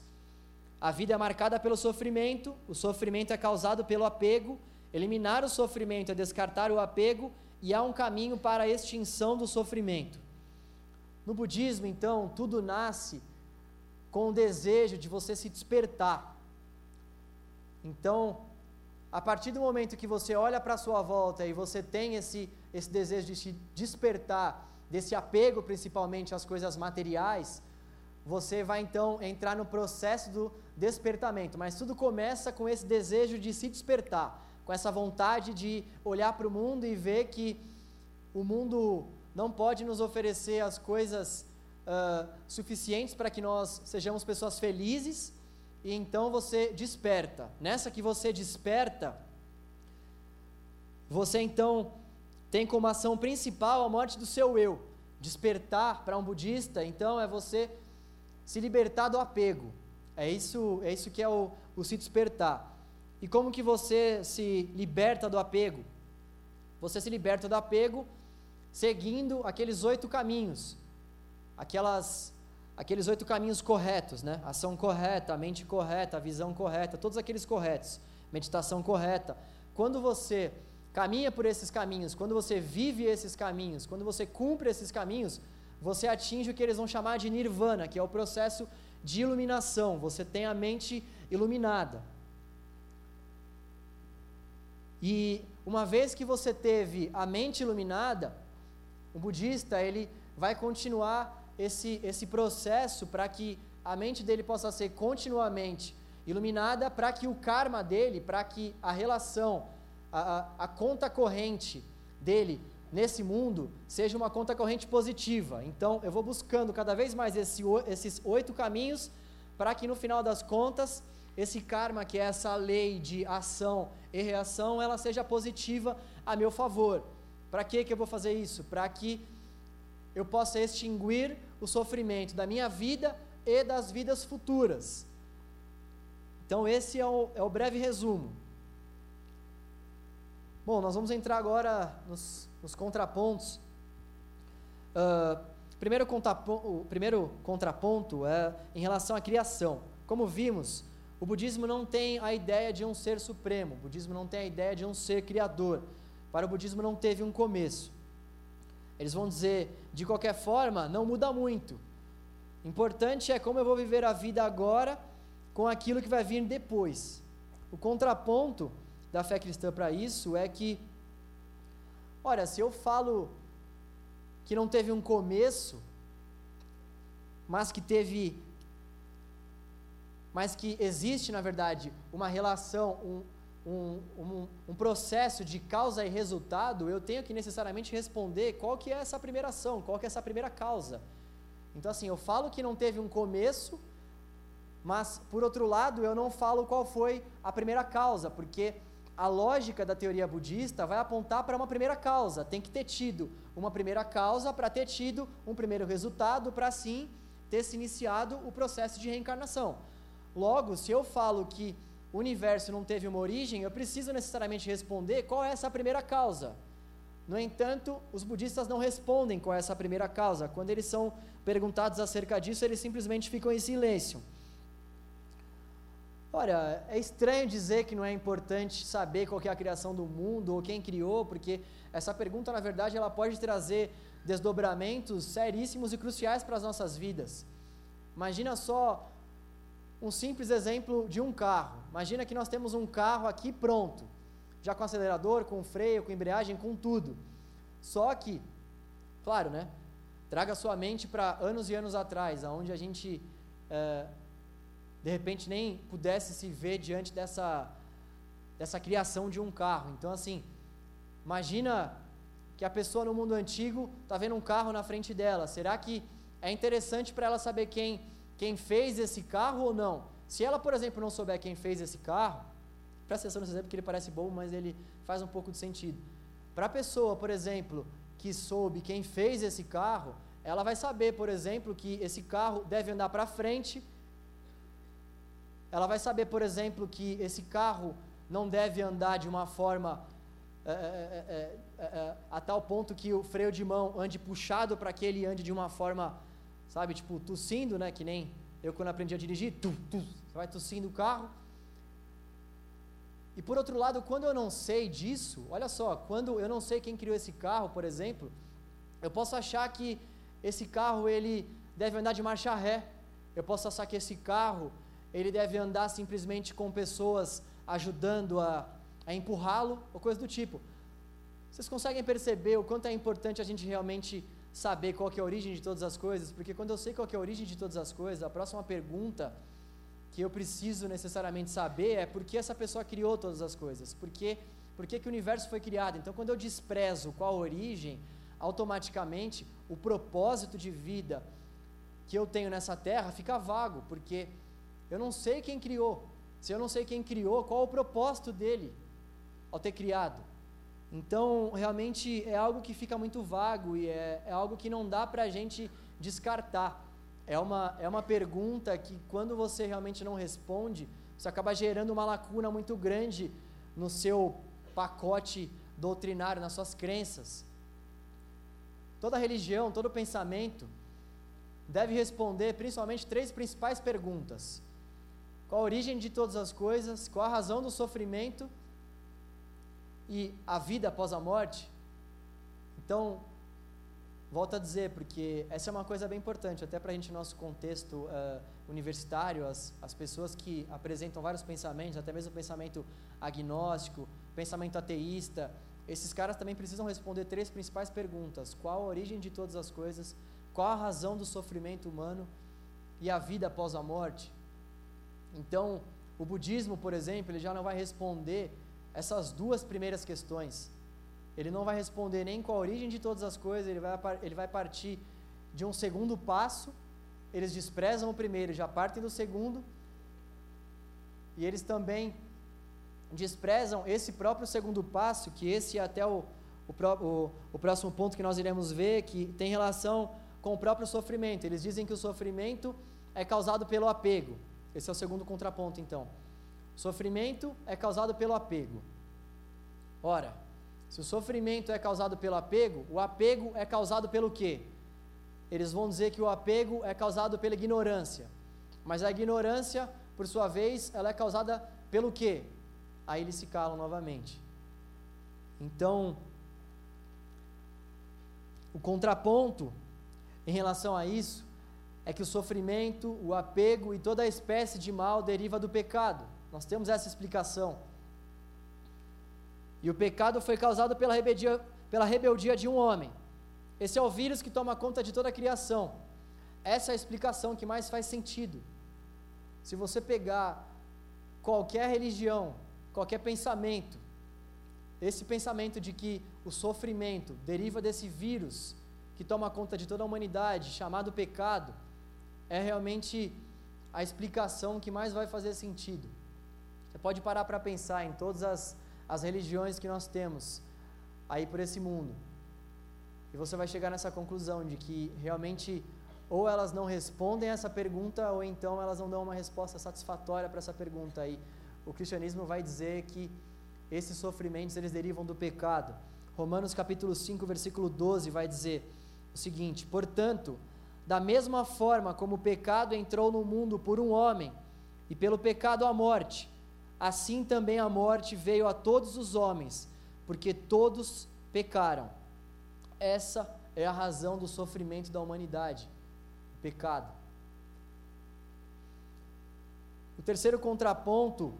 A vida é marcada pelo sofrimento, o sofrimento é causado pelo apego, eliminar o sofrimento é descartar o apego e há um caminho para a extinção do sofrimento. No budismo, então, tudo nasce com o desejo de você se despertar. Então, a partir do momento que você olha para a sua volta e você tem esse, esse desejo de se despertar, desse apego principalmente às coisas materiais, você vai então entrar no processo do despertamento. Mas tudo começa com esse desejo de se despertar. com essa vontade de olhar para o mundo e ver que o mundo não pode nos oferecer as coisas uh, suficientes para que nós sejamos pessoas felizes, e então você desperta. Nessa que você desperta, você então tem como ação principal a morte do seu eu. Despertar para um budista, então, é você se libertar do apego. É isso, é isso que é o, o se despertar. E como que você se liberta do apego? Você se liberta do apego seguindo aqueles oito caminhos, aquelas, aqueles oito caminhos corretos, né? Ação correta, mente correta, visão correta, todos aqueles corretos, meditação correta. Quando você caminha por esses caminhos, quando você vive esses caminhos, quando você cumpre esses caminhos, você atinge o que eles vão chamar de nirvana, que é o processo de iluminação. Você tem a mente iluminada. E uma vez que você teve a mente iluminada, o budista, ele vai continuar esse, esse processo para que a mente dele possa ser continuamente iluminada, para que o karma dele, para que a relação, a, a, a conta corrente dele nesse mundo seja uma conta corrente positiva. Então, eu vou buscando cada vez mais esse, esses oito caminhos para que no final das contas, esse karma, que é essa lei de ação e reação, ela seja positiva a meu favor. Para que, que eu vou fazer isso? Para que eu possa extinguir o sofrimento da minha vida e das vidas futuras. Então, esse é o, é o breve resumo. Bom, nós vamos entrar agora nos, nos contrapontos. Uh, primeiro o primeiro contraponto é em relação à criação. Como vimos, o budismo não tem a ideia de um ser supremo, o budismo não tem a ideia de um ser criador. Para o budismo não teve um começo. Eles vão dizer, de qualquer forma, não muda muito. Importante é como eu vou viver a vida agora com aquilo que vai vir depois. O contraponto da fé cristã para isso é que, olha, se eu falo que não teve um começo, mas que teve, mas que existe, na verdade, uma relação, um, um, um, um, processo de causa e resultado, eu tenho que necessariamente responder qual que é essa primeira ação, qual que é essa primeira causa. Então, assim, eu falo que não teve um começo, mas, por outro lado, eu não falo qual foi a primeira causa, porque a lógica da teoria budista vai apontar para uma primeira causa. Tem que ter tido uma primeira causa para ter tido um primeiro resultado, para assim ter se iniciado o processo de reencarnação. Logo, se eu falo que o universo não teve uma origem, eu preciso necessariamente responder qual é essa primeira causa. No entanto, os budistas não respondem qual é essa primeira causa. Quando eles são perguntados acerca disso, eles simplesmente ficam em silêncio. Olha, é estranho dizer que não é importante saber qual é a criação do mundo ou quem criou, porque essa pergunta, na verdade, ela pode trazer desdobramentos seríssimos e cruciais para as nossas vidas. Imagina só um simples exemplo de um carro. Imagina que nós temos um carro aqui pronto, já com acelerador, com freio, com embreagem, com tudo. Só que, claro, né? Traga sua mente para anos e anos atrás, aonde a gente é, de repente nem pudesse se ver diante dessa dessa criação de um carro. Então, assim, imagina que a pessoa no mundo antigo está vendo um carro na frente dela. Será que é interessante para ela saber quem quem fez esse carro ou não. Se ela, por exemplo, não souber quem fez esse carro, presta atenção nesse exemplo porque ele parece bom, mas ele faz um pouco de sentido. Para a pessoa, por exemplo, que soube quem fez esse carro, ela vai saber, por exemplo, que esse carro deve andar para frente. Ela vai saber, por exemplo, que esse carro não deve andar de uma forma é, é, é, a tal ponto que o freio de mão ande puxado para que ele ande de uma forma sabe? Tipo, tossindo, né? Que nem eu quando aprendi a dirigir, tu, tu, você vai tossindo o carro. E por outro lado, quando eu não sei disso, olha só, quando eu não sei quem criou esse carro, por exemplo, eu posso achar que esse carro ele deve andar de marcha ré. Eu posso achar que esse carro ele deve andar simplesmente com pessoas ajudando a, a empurrá-lo ou coisa do tipo. Vocês conseguem perceber o quanto é importante a gente realmente saber qual é a origem de todas as coisas, porque quando eu sei qual é a origem de todas as coisas, a próxima pergunta que eu preciso necessariamente saber é por que essa pessoa criou todas as coisas, por que, por que, que o universo foi criado. Então, quando eu desprezo qual a origem, automaticamente o propósito de vida que eu tenho nessa terra fica vago, porque eu não sei quem criou. Se eu não sei quem criou, qual o propósito dele ao ter criado? Então, realmente é algo que fica muito vago e é, é algo que não dá para a gente descartar. É uma, é uma pergunta que, quando você realmente não responde, você acaba gerando uma lacuna muito grande no seu pacote doutrinário, nas suas crenças. Toda religião, todo pensamento deve responder principalmente três principais perguntas: qual a origem de todas as coisas, qual a razão do sofrimento e a vida após a morte. Então, volto a dizer, porque essa é uma coisa bem importante, até para a gente, no nosso contexto uh, universitário, as, as pessoas que apresentam vários pensamentos, até mesmo pensamento agnóstico, pensamento ateísta, esses caras também precisam responder três principais perguntas: qual a origem de todas as coisas, qual a razão do sofrimento humano e a vida após a morte. Então, o budismo, por exemplo, ele já não vai responder essas duas primeiras questões. Ele não vai responder nem qual a origem de todas as coisas, ele vai, ele vai partir de um segundo passo. Eles desprezam o primeiro, já partem do segundo. E eles também desprezam esse próprio segundo passo, que esse é até o, o, o, o próximo ponto que nós iremos ver, que tem relação com o próprio sofrimento. Eles dizem que o sofrimento é causado pelo apego. Esse é o segundo contraponto, então. Sofrimento é causado pelo apego. Ora, se o sofrimento é causado pelo apego, o apego é causado pelo quê? Eles vão dizer que o apego é causado pela ignorância. Mas a ignorância, por sua vez, ela é causada pelo quê? Aí eles se calam novamente. Então, o contraponto em relação a isso é que o sofrimento, o apego e toda espécie de mal deriva do pecado. Nós temos essa explicação. E o pecado foi causado pela rebeldia, pela rebeldia de um homem. Esse é o vírus que toma conta de toda a criação. Essa é a explicação que mais faz sentido. Se você pegar qualquer religião, qualquer pensamento, esse pensamento de que o sofrimento deriva desse vírus que toma conta de toda a humanidade, chamado pecado, é realmente a explicação que mais vai fazer sentido. Você pode parar para pensar em todas as, as religiões que nós temos aí por esse mundo. E você vai chegar nessa conclusão de que realmente ou elas não respondem essa pergunta ou então elas não dão uma resposta satisfatória para essa pergunta aí. O cristianismo vai dizer que esses sofrimentos eles derivam do pecado. Romanos capítulo 5, versículo 12 vai dizer o seguinte: "Portanto, da mesma forma como o pecado entrou no mundo por um homem, e pelo pecado a morte, assim também a morte veio a todos os homens, porque todos pecaram. Essa é a razão do sofrimento da humanidade, o pecado. O terceiro contraponto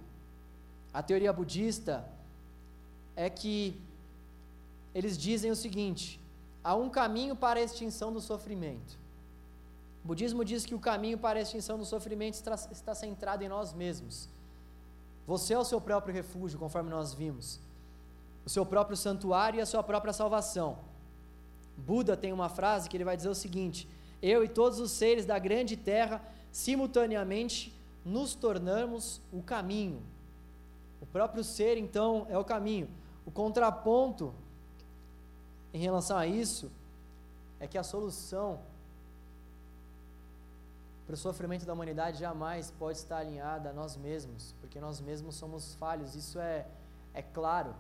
à teoria budista é que eles dizem o seguinte: há um caminho para a extinção do sofrimento. O budismo diz que o caminho para a extinção do sofrimento está, centrado em nós mesmos. Você é o seu próprio refúgio, conforme nós vimos, o seu próprio santuário e a sua própria salvação. Buda tem uma frase que ele vai dizer o seguinte: Eu e todos os seres da grande terra, simultaneamente, nos tornamos o caminho. O próprio ser, então, é o caminho. O contraponto em relação a isso é que a solução para o sofrimento da humanidade jamais pode estar alinhada a nós mesmos, porque nós mesmos somos falhos, isso é, é claro.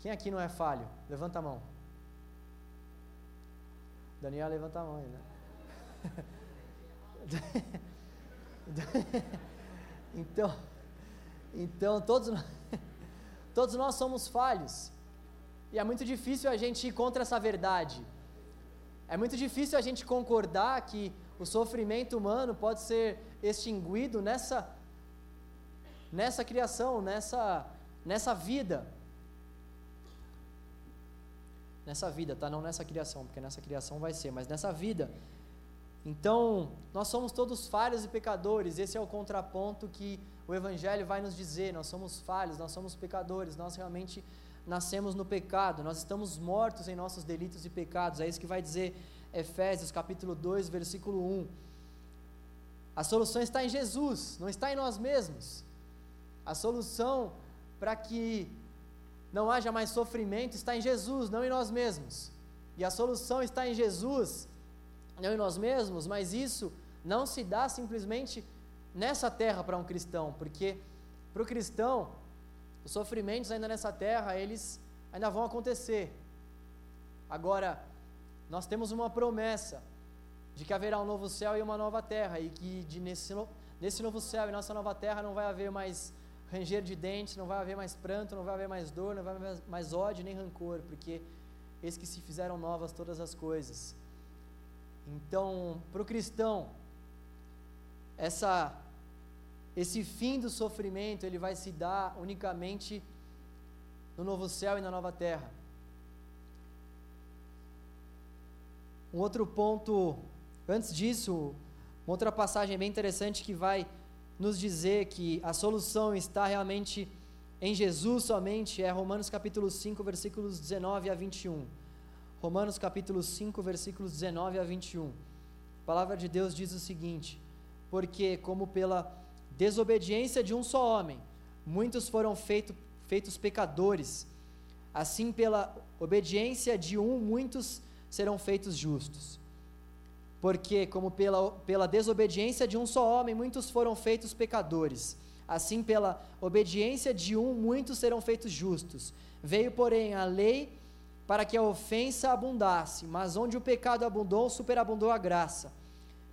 Quem aqui não é falho? Levanta a mão. Daniel, levanta a mão aí, né? então, então todos, nós, todos nós somos falhos. E é muito difícil a gente ir contra essa verdade. É muito difícil a gente concordar que o sofrimento humano pode ser extinguido nessa nessa criação, nessa nessa vida. Nessa vida, tá? Não nessa criação, porque nessa criação vai ser, mas nessa vida. Então, nós somos todos falhos e pecadores, esse é o contraponto que o Evangelho vai nos dizer: nós somos falhos, nós somos pecadores, nós realmente nascemos no pecado, nós estamos mortos em nossos delitos e pecados, é isso que vai dizer Efésios capítulo 2, versículo 1. A solução está em Jesus, não está em nós mesmos. A solução para que não haja mais sofrimento está em Jesus, não em nós mesmos. E a solução está em Jesus, não em nós mesmos, mas isso não se dá simplesmente nessa terra para um cristão, porque para o cristão, os sofrimentos ainda nessa terra, eles ainda vão acontecer. Agora, nós temos uma promessa de que haverá um novo céu e uma nova terra, e que de nesse, nesse novo céu e nossa nova terra não vai haver mais ranger de dentes, não vai haver mais pranto, não vai haver mais dor, não vai haver mais ódio nem rancor, porque eis que se fizeram novas todas as coisas. Então, para o cristão, essa, esse fim do sofrimento ele vai se dar unicamente no novo céu e na nova terra. Um outro ponto, antes disso, uma outra passagem bem interessante que vai nos dizer que a solução está realmente em Jesus somente é Romanos capítulo 5, versículos 19 a 21. Romanos capítulo 5, versículos 19 a 21. A palavra de Deus diz o seguinte: Porque, como pela desobediência de um só homem, muitos foram feito, feitos pecadores, assim pela obediência de um, muitos serão feitos justos. Porque, como pela, pela desobediência de um só homem, muitos foram feitos pecadores, assim pela obediência de um, muitos serão feitos justos. Veio, porém, a lei para que a ofensa abundasse, mas onde o pecado abundou, superabundou a graça.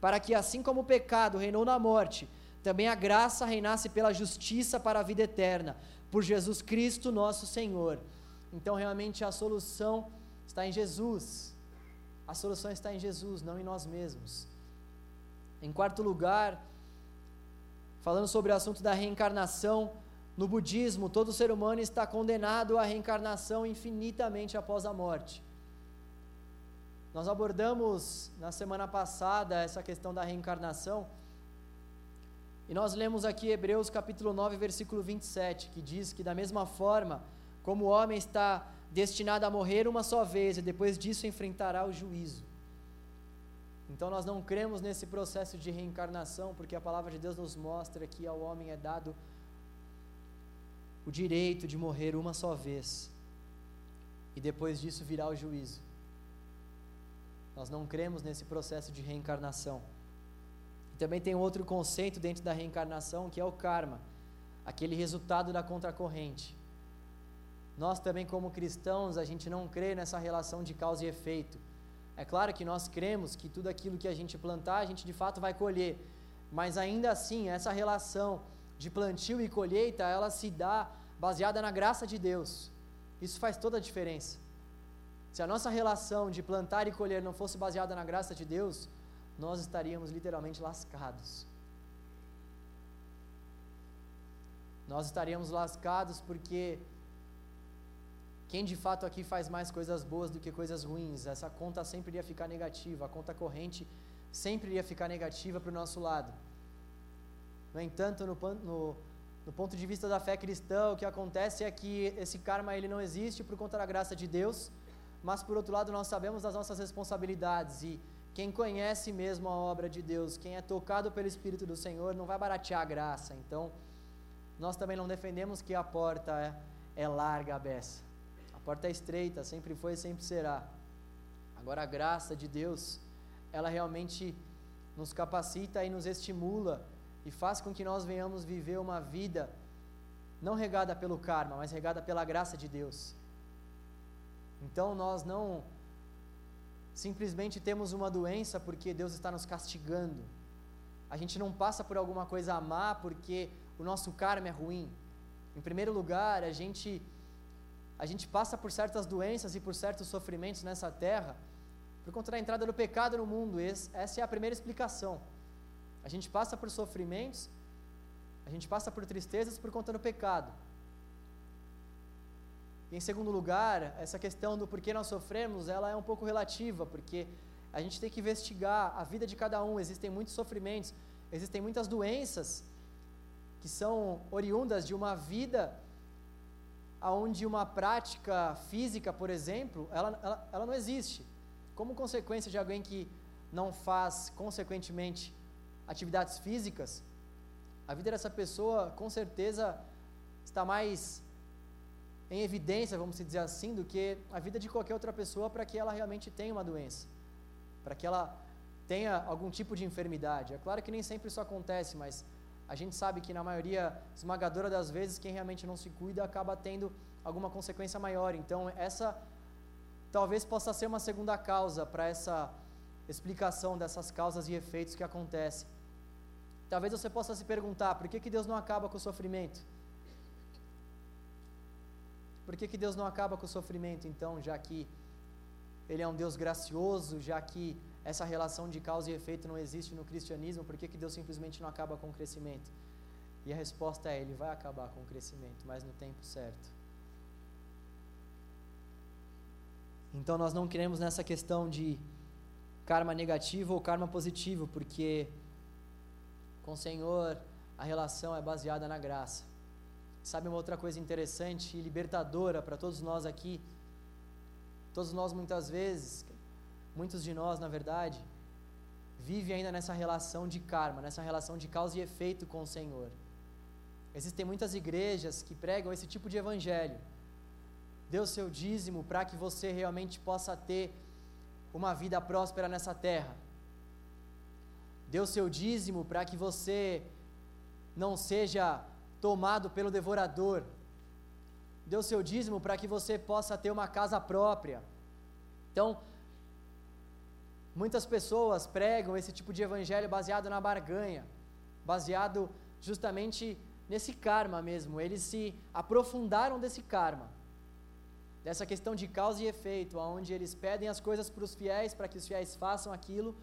Para que, assim como o pecado reinou na morte, também a graça reinasse pela justiça para a vida eterna, por Jesus Cristo nosso Senhor. Então, realmente, a solução está em Jesus. A solução está em Jesus, não em nós mesmos. Em quarto lugar, falando sobre o assunto da reencarnação, no budismo, todo ser humano está condenado à reencarnação infinitamente após a morte. Nós abordamos na semana passada essa questão da reencarnação, e nós lemos aqui Hebreus capítulo 9, versículo 27, que diz que da mesma forma como o homem está destinado a morrer uma só vez e depois disso enfrentará o juízo. Então nós não cremos nesse processo de reencarnação, porque a palavra de Deus nos mostra que ao homem é dado o direito de morrer uma só vez e depois disso virá o juízo. Nós não cremos nesse processo de reencarnação. Também tem outro conceito dentro da reencarnação que é o karma, aquele resultado da contracorrente. Nós também, como cristãos, a gente não crê nessa relação de causa e efeito. É claro que nós cremos que tudo aquilo que a gente plantar, a gente de fato vai colher, mas ainda assim, essa relação de plantio e colheita, ela se dá baseada na graça de Deus. Isso faz toda a diferença. Se a nossa relação de plantar e colher não fosse baseada na graça de Deus, nós estaríamos literalmente lascados. Nós estaríamos lascados porque quem de fato aqui faz mais coisas boas do que coisas ruins? Essa conta sempre iria ficar negativa, a conta corrente sempre iria ficar negativa para o nosso lado. No entanto, no, no, no, ponto de vista da fé cristã, o que acontece é que esse karma ele não existe por conta da graça de Deus, mas por outro lado nós sabemos das nossas responsabilidades e quem conhece mesmo a obra de Deus, quem é tocado pelo Espírito do Senhor, não vai baratear a graça. Então, nós também não defendemos que a porta é, é larga a beça porta é estreita, sempre foi e sempre será. Agora a graça de Deus, ela realmente nos capacita e nos estimula e faz com que nós venhamos viver uma vida não regada pelo karma, mas regada pela graça de Deus. Então nós não simplesmente temos uma doença porque Deus está nos castigando. A gente não passa por alguma coisa má porque o nosso karma é ruim. Em primeiro lugar, a gente a gente passa por certas doenças e por certos sofrimentos nessa terra por conta da entrada do pecado no mundo. Essa é a primeira explicação. A gente passa por sofrimentos, a gente passa por tristezas por conta do pecado. Em segundo lugar, essa questão do porquê nós sofremos, ela é um pouco relativa, porque a gente tem que investigar a vida de cada um. Existem muitos sofrimentos, existem muitas doenças que são oriundas de uma vida onde uma prática física, por exemplo, ela, ela, ela não existe. Como consequência de alguém que não faz, consequentemente, atividades físicas, a vida dessa pessoa, com certeza, está mais em evidência, vamos dizer assim, do que a vida de qualquer outra pessoa para que ela realmente tenha uma doença, para que ela tenha algum tipo de enfermidade. É claro que nem sempre isso acontece, mas a gente sabe que na maioria esmagadora das vezes quem realmente não se cuida acaba tendo alguma consequência maior. Então, essa talvez possa ser uma segunda causa para essa explicação dessas causas e efeitos que acontecem. Talvez você possa se perguntar: por que, que Deus não acaba com o sofrimento? Por que, que Deus não acaba com o sofrimento, então, já que Ele é um Deus gracioso, já que essa relação de causa e efeito não existe no cristianismo, por que, que Deus simplesmente não acaba com o crescimento? E a resposta é: Ele vai acabar com o crescimento, mas no tempo certo. Então nós não queremos nessa questão de karma negativo ou karma positivo, porque com o Senhor a relação é baseada na graça. Sabe uma outra coisa interessante e libertadora para todos nós aqui? Todos nós muitas vezes, muitos de nós, na verdade, vivem ainda nessa relação de karma, nessa relação de causa e efeito com o Senhor. Existem muitas igrejas que pregam esse tipo de evangelho. Dê o seu dízimo para que você realmente possa ter uma vida próspera nessa terra. Dê o seu dízimo para que você não seja tomado pelo devorador. Dê o seu dízimo para que você possa ter uma casa própria. Então, muitas pessoas pregam esse tipo de evangelho baseado na barganha, baseado justamente nesse karma mesmo. Eles se aprofundaram desse karma, dessa questão de causa e efeito, onde eles pedem as coisas para os fiéis, para que os fiéis façam aquilo,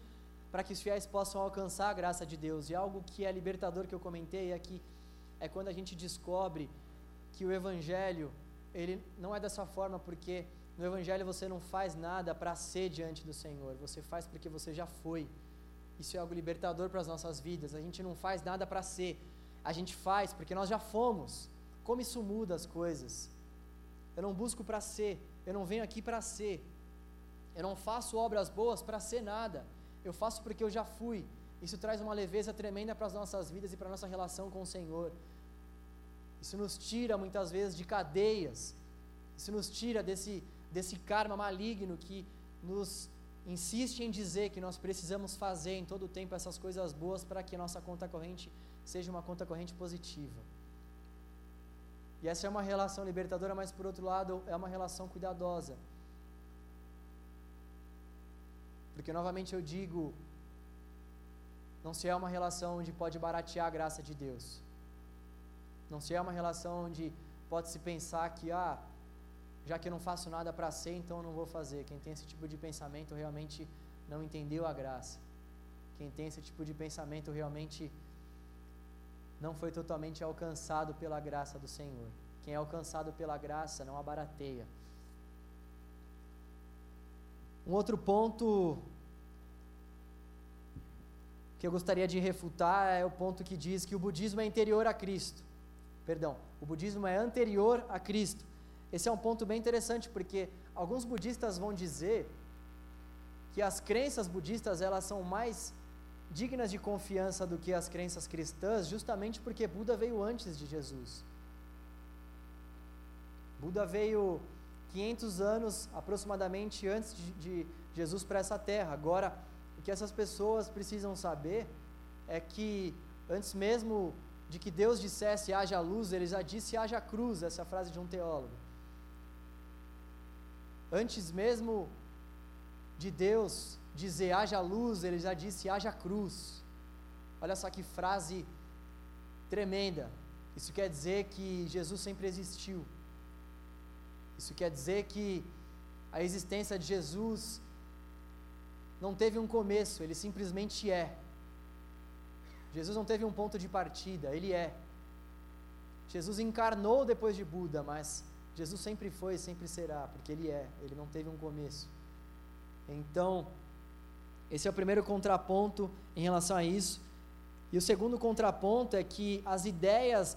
para que os fiéis possam alcançar a graça de Deus. E algo que é libertador que eu comentei é é quando a gente descobre que o Evangelho, ele não é dessa forma, porque no Evangelho você não faz nada para ser diante do Senhor, você faz porque você já foi. Isso é algo libertador para as nossas vidas. A gente não faz nada para ser, a gente faz porque nós já fomos. Como isso muda as coisas? Eu não busco para ser, eu não venho aqui para ser. Eu não faço obras boas para ser nada. Eu faço porque eu já fui. Isso traz uma leveza tremenda para as nossas vidas e para a nossa relação com o Senhor. Isso nos tira muitas vezes de cadeias. Isso nos tira desse, desse karma maligno que nos insiste em dizer que nós precisamos fazer em todo o tempo essas coisas boas para que a nossa conta corrente seja uma conta corrente positiva. E essa é uma relação libertadora, mas por outro lado é uma relação cuidadosa. Porque novamente eu digo, não se é uma relação onde pode baratear a graça de Deus. Não se é uma relação onde pode se pensar que, ah, já que eu não faço nada para ser, então eu não vou fazer. Quem tem esse tipo de pensamento realmente não entendeu a graça. Quem tem esse tipo de pensamento realmente não foi totalmente alcançado pela graça do Senhor. Quem é alcançado pela graça não abarateia. Um outro ponto que eu gostaria de refutar é o ponto que diz que o budismo é interior a Cristo. Perdão, o budismo é anterior a Cristo. Esse é um ponto bem interessante porque alguns budistas vão dizer que as crenças budistas elas são mais dignas de confiança do que as crenças cristãs, justamente porque Buda veio antes de Jesus. Buda veio 500 anos aproximadamente antes de, de Jesus para essa terra. Agora, o que essas pessoas precisam saber é que antes mesmo de que Deus dissesse haja luz, ele já disse haja cruz, essa frase de um teólogo. Antes mesmo de Deus dizer haja luz, ele já disse haja cruz. Olha só que frase tremenda. Isso quer dizer que Jesus sempre existiu. Isso quer dizer que a existência de Jesus não teve um começo, ele simplesmente é. Jesus não teve um ponto de partida, ele é. Jesus encarnou depois de Buda, mas Jesus sempre foi e sempre será, porque ele é, ele não teve um começo. Então, Esse é o primeiro contraponto em relação a isso. E o segundo contraponto é que as ideias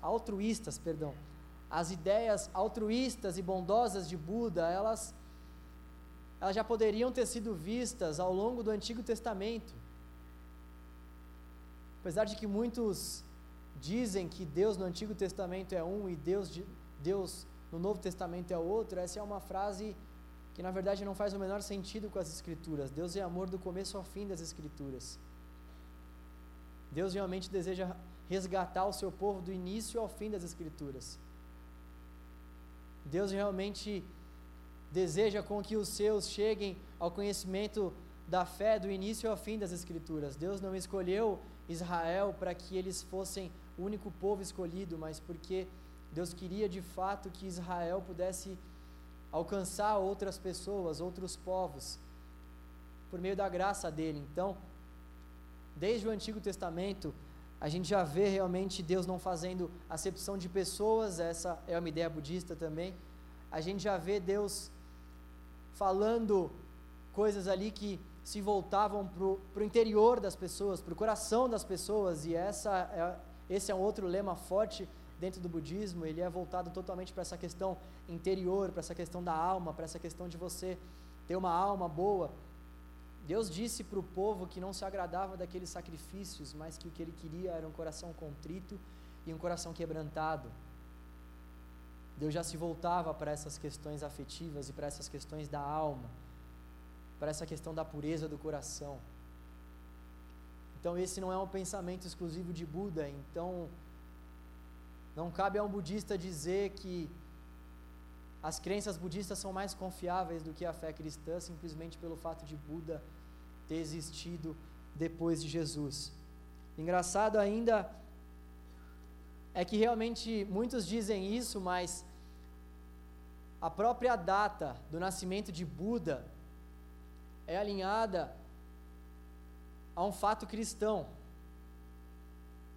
altruístas, perdão, as ideias altruístas e bondosas de Buda, elas, elas já poderiam ter sido vistas ao longo do Antigo Testamento. Apesar de que muitos dizem que Deus no Antigo Testamento é um e Deus, Deus no Novo Testamento é outro, essa é uma frase que na verdade não faz o menor sentido com as Escrituras. Deus é amor do começo ao fim das Escrituras. Deus realmente deseja resgatar o seu povo do início ao fim das Escrituras. Deus realmente deseja com que os seus cheguem ao conhecimento da fé do início ao fim das Escrituras. Deus não escolheu Israel para que eles fossem o único povo escolhido, mas porque Deus queria de fato que Israel pudesse alcançar outras pessoas, outros povos, por meio da graça dele. Então, desde o Antigo Testamento, a gente já vê realmente Deus não fazendo acepção de pessoas, essa é uma ideia budista também. A gente já vê Deus falando coisas ali que se voltavam para o interior das pessoas, para o coração das pessoas, e essa é, esse é um outro lema forte dentro do budismo, ele é voltado totalmente para essa questão interior, para essa questão da alma, para essa questão de você ter uma alma boa. Deus disse para o povo que não se agradava daqueles sacrifícios, mas que o que ele queria era um coração contrito e um coração quebrantado. Deus já se voltava para essas questões afetivas e para essas questões da alma para essa questão da pureza do coração. Então, esse não é um pensamento exclusivo de Buda. Então, não cabe a um budista dizer que as crenças budistas são mais confiáveis do que a fé cristã, simplesmente pelo fato de Buda ter existido depois de Jesus. Engraçado ainda é que realmente muitos dizem isso, mas a própria data do nascimento de Buda é alinhada a um fato cristão.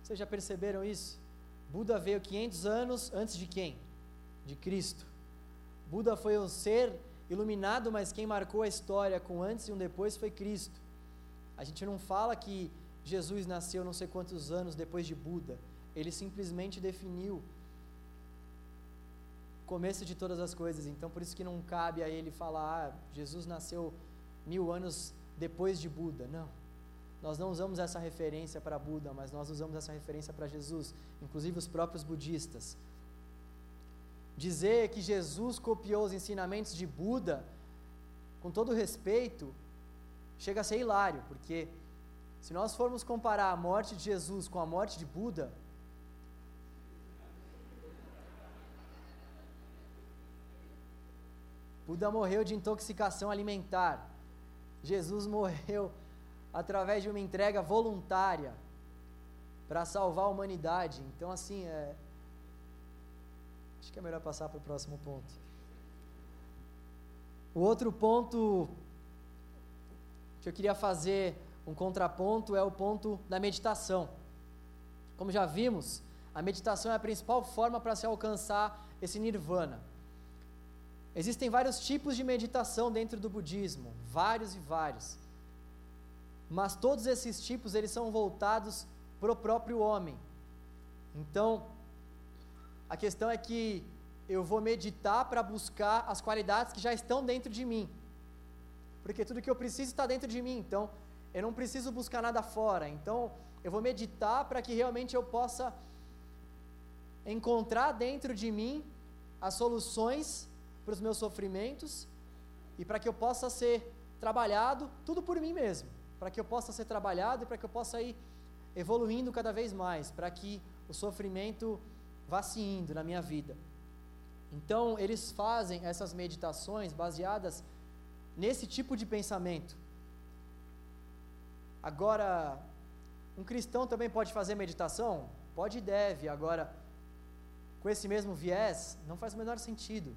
Vocês já perceberam isso? Buda veio 500 anos antes de quem? De Cristo. Buda foi o ser iluminado, mas quem marcou a história com antes e um depois foi Cristo. A gente não fala que Jesus nasceu não sei quantos anos depois de Buda. Ele simplesmente definiu começo de todas as coisas. Então, por isso que não cabe a ele falar, ah, Jesus nasceu mil anos depois de Buda. Não. Nós não usamos essa referência para Buda, mas nós usamos essa referência para Jesus, inclusive os próprios budistas. Dizer que Jesus copiou os ensinamentos de Buda, com todo respeito, chega a ser hilário, porque se nós formos comparar a morte de Jesus com a morte de Buda, Buda morreu de intoxicação alimentar. Jesus morreu através de uma entrega voluntária para salvar a humanidade. Então, assim, é... acho que é melhor passar para o próximo ponto. O outro ponto que eu queria fazer um contraponto é o ponto da meditação. Como já vimos, a meditação é a principal forma para se alcançar esse nirvana. Existem vários tipos de meditação dentro do budismo, vários e vários. Mas todos esses tipos eles são voltados para o próprio homem. Então, a questão é que eu vou meditar para buscar as qualidades que já estão dentro de mim. Porque tudo que eu preciso está dentro de mim, então eu não preciso buscar nada fora. Então, eu vou meditar para que realmente eu possa encontrar dentro de mim as soluções para os meus sofrimentos e para que eu possa ser trabalhado tudo por mim mesmo, para que eu possa ser trabalhado e para que eu possa ir evoluindo cada vez mais, para que o sofrimento vá se indo na minha vida. Então, eles fazem essas meditações baseadas nesse tipo de pensamento. Agora, um cristão também pode fazer meditação? Pode e deve. Agora, com esse mesmo viés, não faz o menor sentido.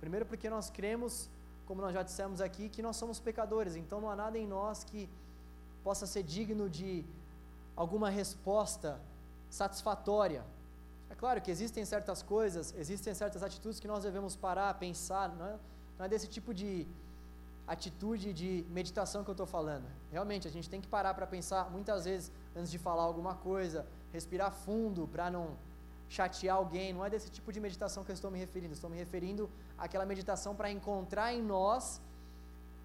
Primeiro, porque nós cremos, como nós já dissemos aqui, que nós somos pecadores, então não há nada em nós que possa ser digno de alguma resposta satisfatória. É claro que existem certas coisas, existem certas atitudes que nós devemos parar, pensar, não é, não é desse tipo de atitude de meditação que eu estou falando. Realmente, a gente tem que parar para pensar muitas vezes antes de falar alguma coisa, respirar fundo para não chatear alguém. Não é desse tipo de meditação que eu estou me referindo. estou me referindo àquela meditação para encontrar em nós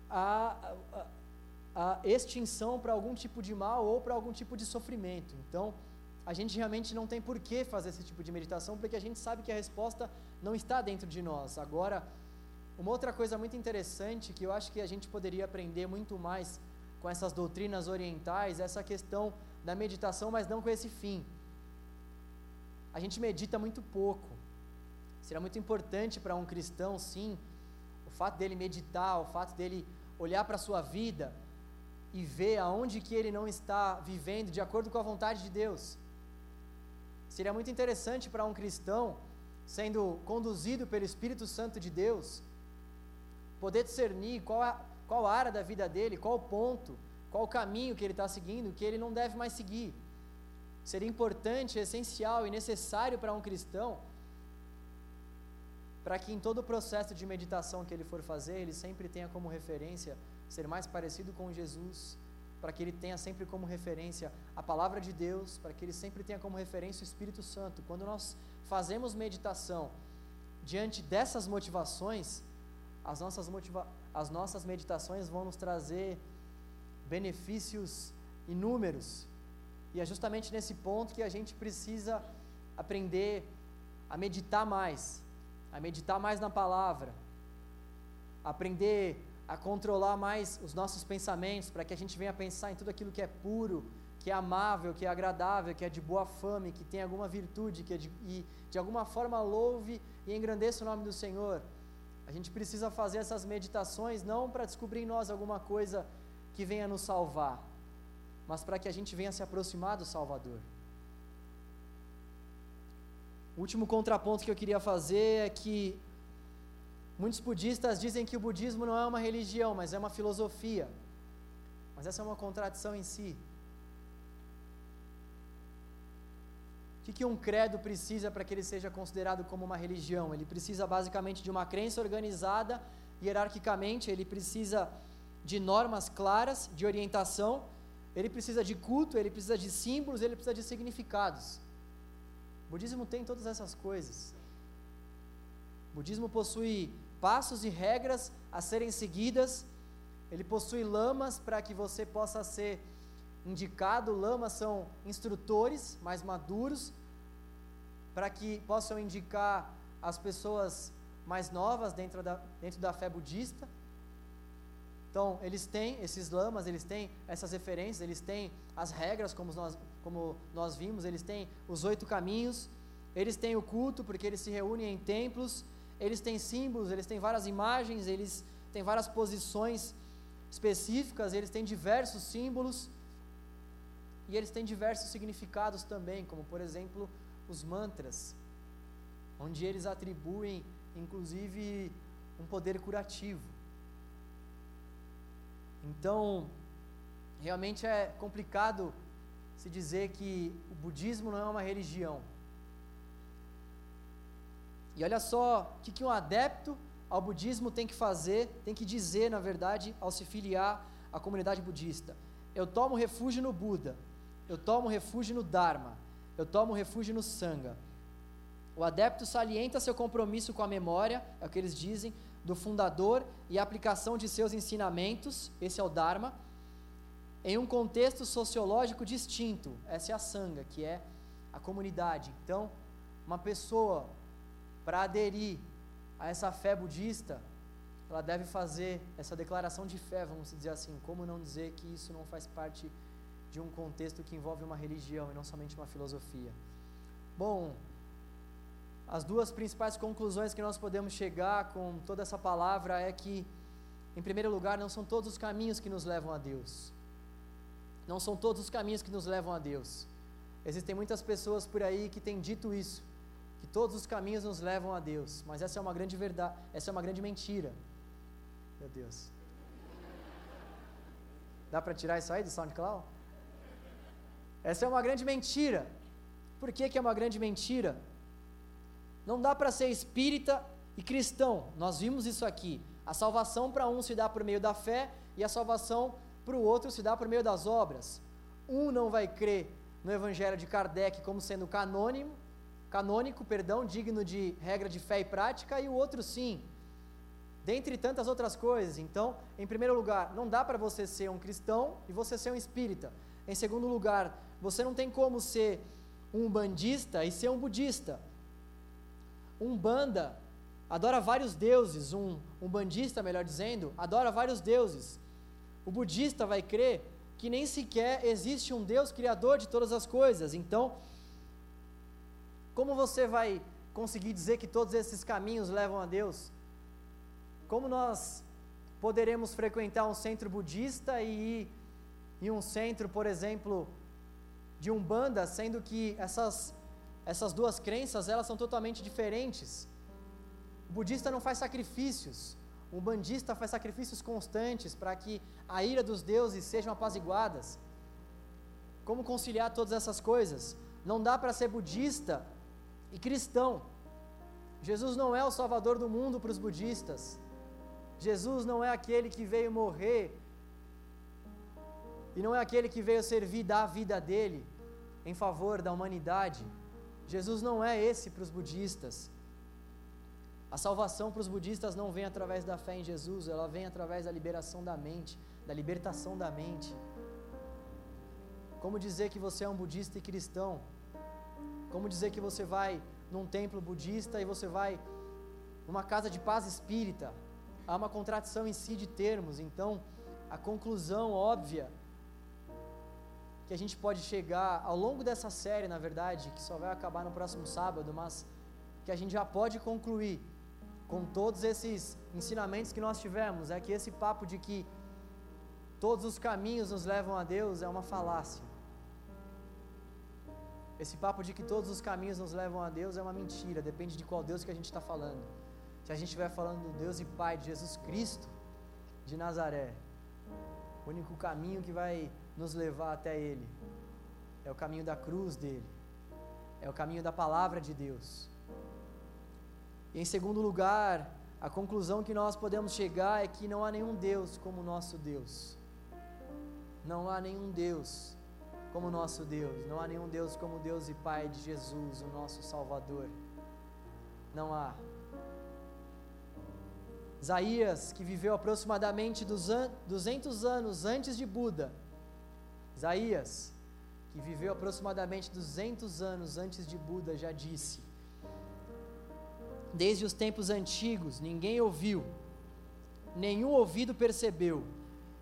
a, a, a extinção para algum tipo de mal ou para algum tipo de sofrimento. Então, a gente realmente não tem por que fazer esse tipo de meditação, porque a gente sabe que a resposta não está dentro de nós. Agora, uma outra coisa muito interessante que eu acho que a gente poderia aprender muito mais com essas doutrinas orientais é essa questão da meditação, mas não com esse fim. A gente medita muito pouco. Será muito importante para um cristão, sim, o fato dele meditar, o fato dele olhar para a sua vida e ver aonde que ele não está vivendo de acordo com a vontade de Deus. Seria muito interessante para um cristão, sendo conduzido pelo Espírito Santo de Deus, poder discernir qual, a, qual área da vida dele, qual ponto, qual caminho que ele está seguindo, que ele não deve mais seguir. Seria importante, essencial e necessário para um cristão, para que em todo o processo de meditação que ele for fazer, ele sempre tenha como referência ser mais parecido com Jesus, para que ele tenha sempre como referência a palavra de Deus, para que ele sempre tenha como referência o Espírito Santo. Quando nós fazemos meditação diante dessas motivações, as nossas, motiva as nossas meditações vão nos trazer benefícios inúmeros. E é justamente nesse ponto que a gente precisa aprender a meditar mais, a meditar mais na palavra, aprender a controlar mais os nossos pensamentos, para que a gente venha pensar em tudo aquilo que é puro, que é amável, que é agradável, que é de boa fama, que tem alguma virtude, que é de, e de alguma forma louve e engrandeça o nome do Senhor. A gente precisa fazer essas meditações não para descobrir em nós alguma coisa que venha nos salvar, mas para que a gente venha se aproximar do Salvador. O último contraponto que eu queria fazer é que muitos budistas dizem que o budismo não é uma religião, mas é uma filosofia. Mas essa é uma contradição em si. O que, um credo precisa para que ele seja considerado como uma religião? Ele precisa basicamente de uma crença organizada, hierarquicamente, ele precisa de normas claras, de orientação, ele precisa de culto, ele precisa de símbolos, ele precisa de significados. O budismo tem todas essas coisas. O budismo possui passos e regras a serem seguidas, ele possui lamas para que você possa ser indicado, lamas são instrutores mais maduros, para que possam indicar as pessoas mais novas dentro da, dentro da fé budista. Então, eles têm esses lamas, eles têm essas referências, eles têm as regras, como nós, como nós vimos, eles têm os oito caminhos, eles têm o culto, porque eles se reúnem em templos, eles têm símbolos, eles têm várias imagens, eles têm várias posições específicas, eles têm diversos símbolos. E eles têm diversos significados também, como por exemplo os mantras, onde eles atribuem inclusive um poder curativo. Então, realmente é complicado se dizer que o budismo não é uma religião. E olha só o que, que um adepto ao budismo tem que fazer, tem que dizer, na verdade, ao se filiar à comunidade budista. Eu tomo refúgio no Buda, eu tomo refúgio no Dharma, eu tomo refúgio no Sangha. O adepto salienta seu compromisso com a memória, é o que eles dizem, do fundador e aplicação de seus ensinamentos, esse é o Dharma, em um contexto sociológico distinto, essa é a Sangha, que é a comunidade. Então, uma pessoa, para aderir a essa fé budista, ela deve fazer essa declaração de fé, vamos dizer assim. Como não dizer que isso não faz parte de um contexto que envolve uma religião e não somente uma filosofia. Bom, as duas principais conclusões que nós podemos chegar com toda essa palavra é que, em primeiro lugar, não são todos os caminhos que nos levam a Deus. Não são todos os caminhos que nos levam a Deus. Existem muitas pessoas por aí que têm dito isso, que todos os caminhos nos levam a Deus, mas essa é uma grande verdade, essa é uma grande mentira. Meu Deus. Dá para tirar isso aí do SoundCloud? Essa é uma grande mentira. Por que, que é uma grande mentira? Não dá para ser espírita e cristão. Nós vimos isso aqui. A salvação para um se dá por meio da fé e a salvação para o outro se dá por meio das obras. Um não vai crer no Evangelho de Kardec como sendo canônimo, canônico, perdão, digno de regra de fé e prática, e o outro sim. Dentre tantas outras coisas. Então, em primeiro lugar, não dá para você ser um cristão e você ser um espírita. Em segundo lugar, você não tem como ser um bandista e ser um budista. Um banda adora vários deuses, um, um bandista, melhor dizendo, adora vários deuses. O budista vai crer que nem sequer existe um Deus criador de todas as coisas. Então, como você vai conseguir dizer que todos esses caminhos levam a Deus? Como nós poderemos frequentar um centro budista e ir em um centro, por exemplo, de umbanda, sendo que essas essas duas crenças, elas são totalmente diferentes. O budista não faz sacrifícios, o bandista faz sacrifícios constantes para que a ira dos deuses sejam apaziguadas. Como conciliar todas essas coisas? Não dá para ser budista e cristão. Jesus não é o salvador do mundo para os budistas. Jesus não é aquele que veio morrer e não é aquele que veio servir dar a vida dele em favor da humanidade. Jesus não é esse para os budistas. A salvação para os budistas não vem através da fé em Jesus, ela vem através da liberação da mente, da libertação da mente. Como dizer que você é um budista e cristão? Como dizer que você vai num templo budista e você vai numa casa de paz espírita? Há uma contradição em si de termos, então a conclusão óbvia que a gente pode chegar ao longo dessa série, na verdade, que só vai acabar no próximo sábado, mas que a gente já pode concluir com todos esses ensinamentos que nós tivemos, é que esse papo de que todos os caminhos nos levam a Deus é uma falácia. Esse papo de que todos os caminhos nos levam a Deus é uma mentira, depende de qual Deus que a gente está falando. Se a gente estiver falando do Deus e Pai de Jesus Cristo de Nazaré, o único caminho que vai nos levar até Ele é o caminho da cruz dele, é o caminho da palavra de Deus. E em segundo lugar, a conclusão que nós podemos chegar é que não há nenhum Deus como o nosso Deus. Não há nenhum Deus como o nosso Deus. Não há nenhum Deus como Deus e Pai de Jesus, o nosso Salvador. Não há. Isaías, que viveu aproximadamente 200 anos antes de Buda, Isaías, que viveu aproximadamente 200 anos antes de Buda, já disse: Desde os tempos antigos ninguém ouviu, nenhum ouvido percebeu,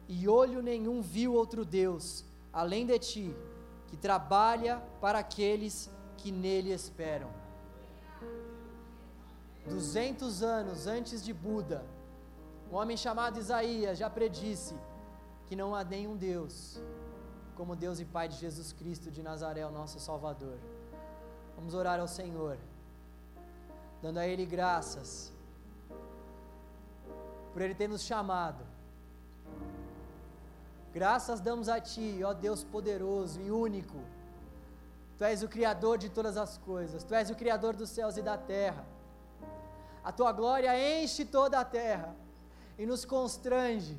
e olho nenhum viu outro Deus, além de ti, que trabalha para aqueles que nele esperam. 200 anos antes de Buda, um homem chamado Isaías já predisse que não há nenhum Deus como Deus e Pai de Jesus Cristo de Nazaré, o nosso Salvador. Vamos orar ao Senhor, dando a Ele graças, por Ele ter nos chamado. Graças damos a Ti, ó Deus poderoso e único. Tu és o Criador de todas as coisas, Tu és o Criador dos céus e da terra. A Tua glória enche toda a terra e nos constrange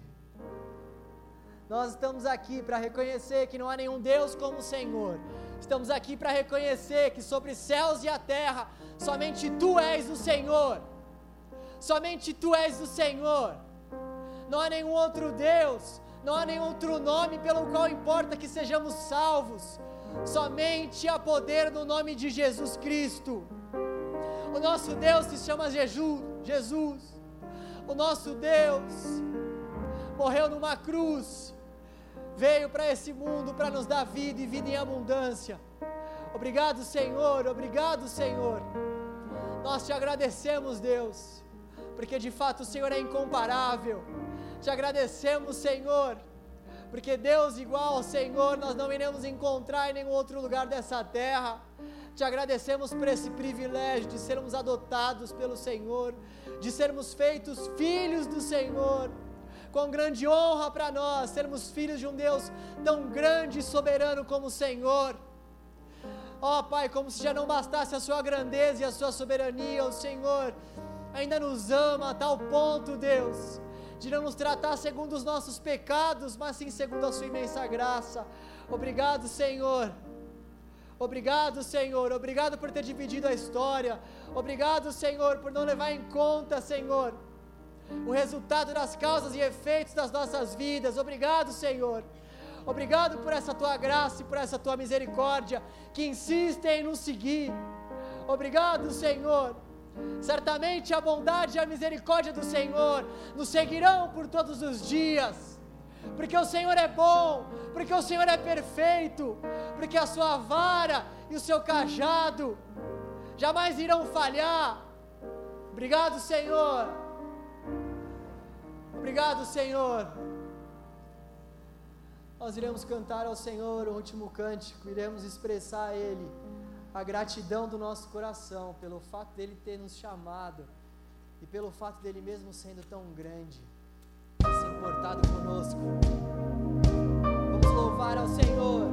nós estamos aqui para reconhecer que não há nenhum Deus como o Senhor. Estamos aqui para reconhecer que sobre céus e a terra, somente Tu és o Senhor. Somente Tu és o Senhor. Não há nenhum outro Deus, não há nenhum outro nome pelo qual importa que sejamos salvos. Somente há poder no nome de Jesus Cristo. O nosso Deus se chama Jesus. O nosso Deus morreu numa cruz veio para esse mundo para nos dar vida e vida em abundância. Obrigado, Senhor, obrigado, Senhor. Nós te agradecemos, Deus, porque de fato o Senhor é incomparável. Te agradecemos, Senhor, porque Deus igual ao Senhor nós não iremos encontrar em nenhum outro lugar dessa terra. Te agradecemos por esse privilégio de sermos adotados pelo Senhor, de sermos feitos filhos do Senhor com grande honra para nós sermos filhos de um Deus tão grande e soberano como o Senhor. Ó oh, Pai, como se já não bastasse a Sua grandeza e a Sua soberania, o Senhor ainda nos ama a tal ponto, Deus, de não nos tratar segundo os nossos pecados, mas sim segundo a Sua imensa graça. Obrigado, Senhor. Obrigado, Senhor. Obrigado por ter dividido a história. Obrigado, Senhor, por não levar em conta, Senhor, o resultado das causas e efeitos das nossas vidas. Obrigado, Senhor. Obrigado por essa tua graça e por essa tua misericórdia que insiste em nos seguir. Obrigado, Senhor. Certamente a bondade e a misericórdia do Senhor nos seguirão por todos os dias, porque o Senhor é bom, porque o Senhor é perfeito, porque a sua vara e o seu cajado jamais irão falhar. Obrigado, Senhor. Obrigado, Senhor. Nós iremos cantar ao Senhor o último cântico, iremos expressar a Ele a gratidão do nosso coração pelo fato dele ter nos chamado e pelo fato dele mesmo sendo tão grande, se importado conosco. Vamos louvar ao Senhor.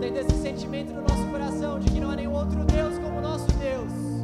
Tendo esse sentimento no nosso coração de que não há nenhum outro Deus como o nosso Deus.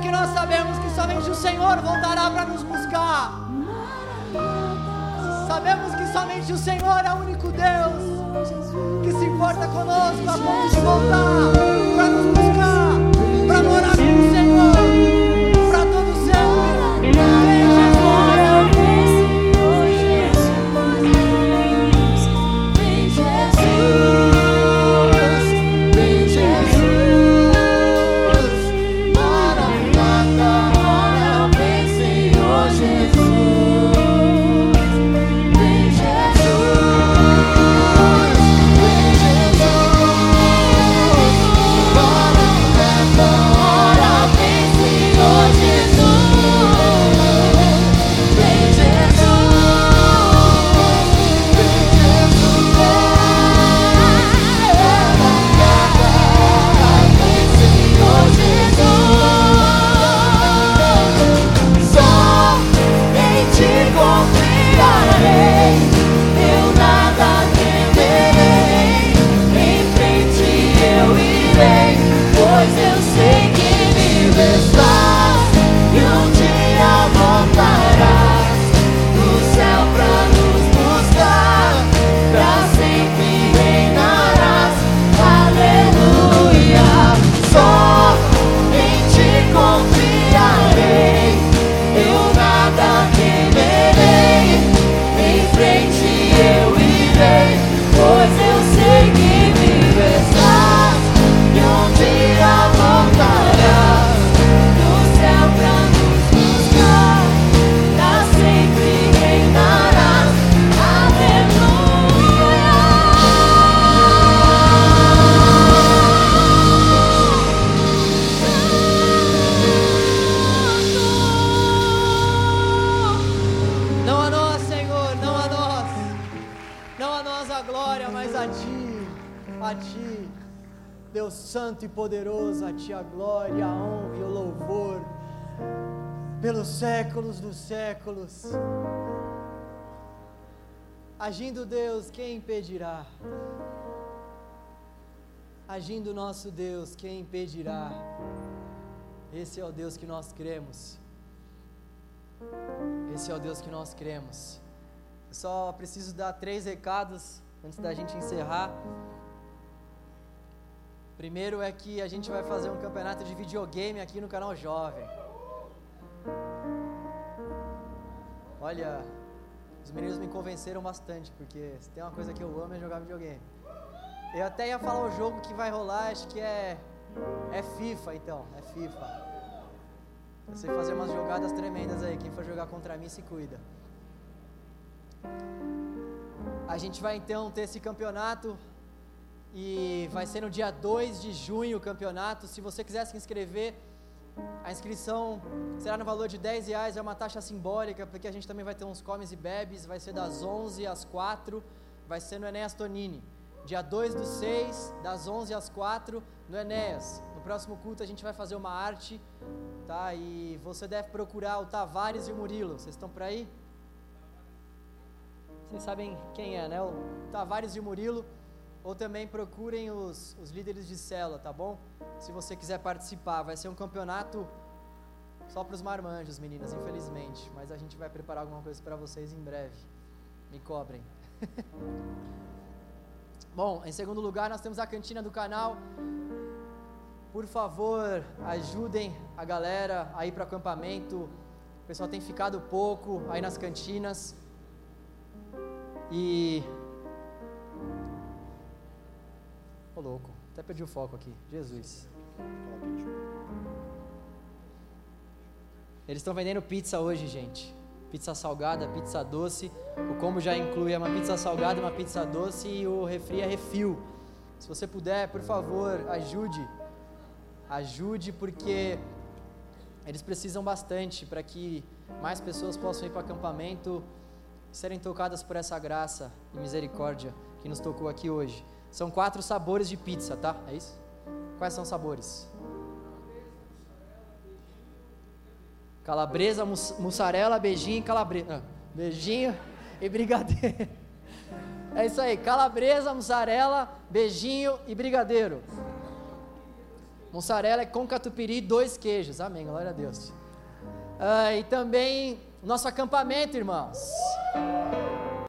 Porque nós sabemos que somente o Senhor voltará para nos buscar. Sabemos que somente o Senhor é o único Deus que se importa conosco a ponto de voltar para nos buscar, para morar com o Senhor, Pelos séculos dos séculos. Agindo Deus, quem impedirá? Agindo nosso Deus, quem impedirá? Esse é o Deus que nós cremos. Esse é o Deus que nós cremos. Eu só preciso dar três recados antes da gente encerrar. Primeiro é que a gente vai fazer um campeonato de videogame aqui no canal Jovem. Olha, os meninos me convenceram bastante, porque se tem uma coisa que eu amo é jogar videogame. Eu até ia falar o jogo que vai rolar, acho que é é FIFA então, é FIFA. Eu sei fazer umas jogadas tremendas aí. Quem for jogar contra mim se cuida. A gente vai então ter esse campeonato e vai ser no dia 2 de junho o campeonato. Se você quiser se inscrever, a inscrição será no valor de 10 reais, é uma taxa simbólica, porque a gente também vai ter uns comes e bebes, vai ser das 11 às 4, vai ser no Enéas Tonini. Dia 2 do 6, das 11 às 4, no Enéas. No próximo culto a gente vai fazer uma arte, tá? E você deve procurar o Tavares e o Murilo. Vocês estão por aí? Vocês sabem quem é, né? O Tavares e o Murilo. Ou também procurem os, os líderes de célula, tá bom? Se você quiser participar, vai ser um campeonato só para os marmanjos, meninas, infelizmente. Mas a gente vai preparar alguma coisa para vocês em breve. Me cobrem. Bom, em segundo lugar, nós temos a cantina do canal. Por favor, ajudem a galera a ir para o acampamento. O pessoal tem ficado pouco aí nas cantinas. E. Ô louco, até perdi o foco aqui. Jesus. Eles estão vendendo pizza hoje, gente. Pizza salgada, pizza doce. O combo já inclui uma pizza salgada, uma pizza doce e o refri é refil. Se você puder, por favor, ajude. Ajude porque eles precisam bastante para que mais pessoas possam ir para o acampamento e serem tocadas por essa graça e misericórdia que nos tocou aqui hoje. São quatro sabores de pizza, tá? É isso? Quais são os sabores? Calabresa, mus mussarela, beijinho e calabresa. Ah, beijinho e brigadeiro. É isso aí, calabresa, mussarela, beijinho e brigadeiro. Mussarela é com catupiry, dois queijos. Amém, glória a Deus. Ah, e também nosso acampamento, irmãos.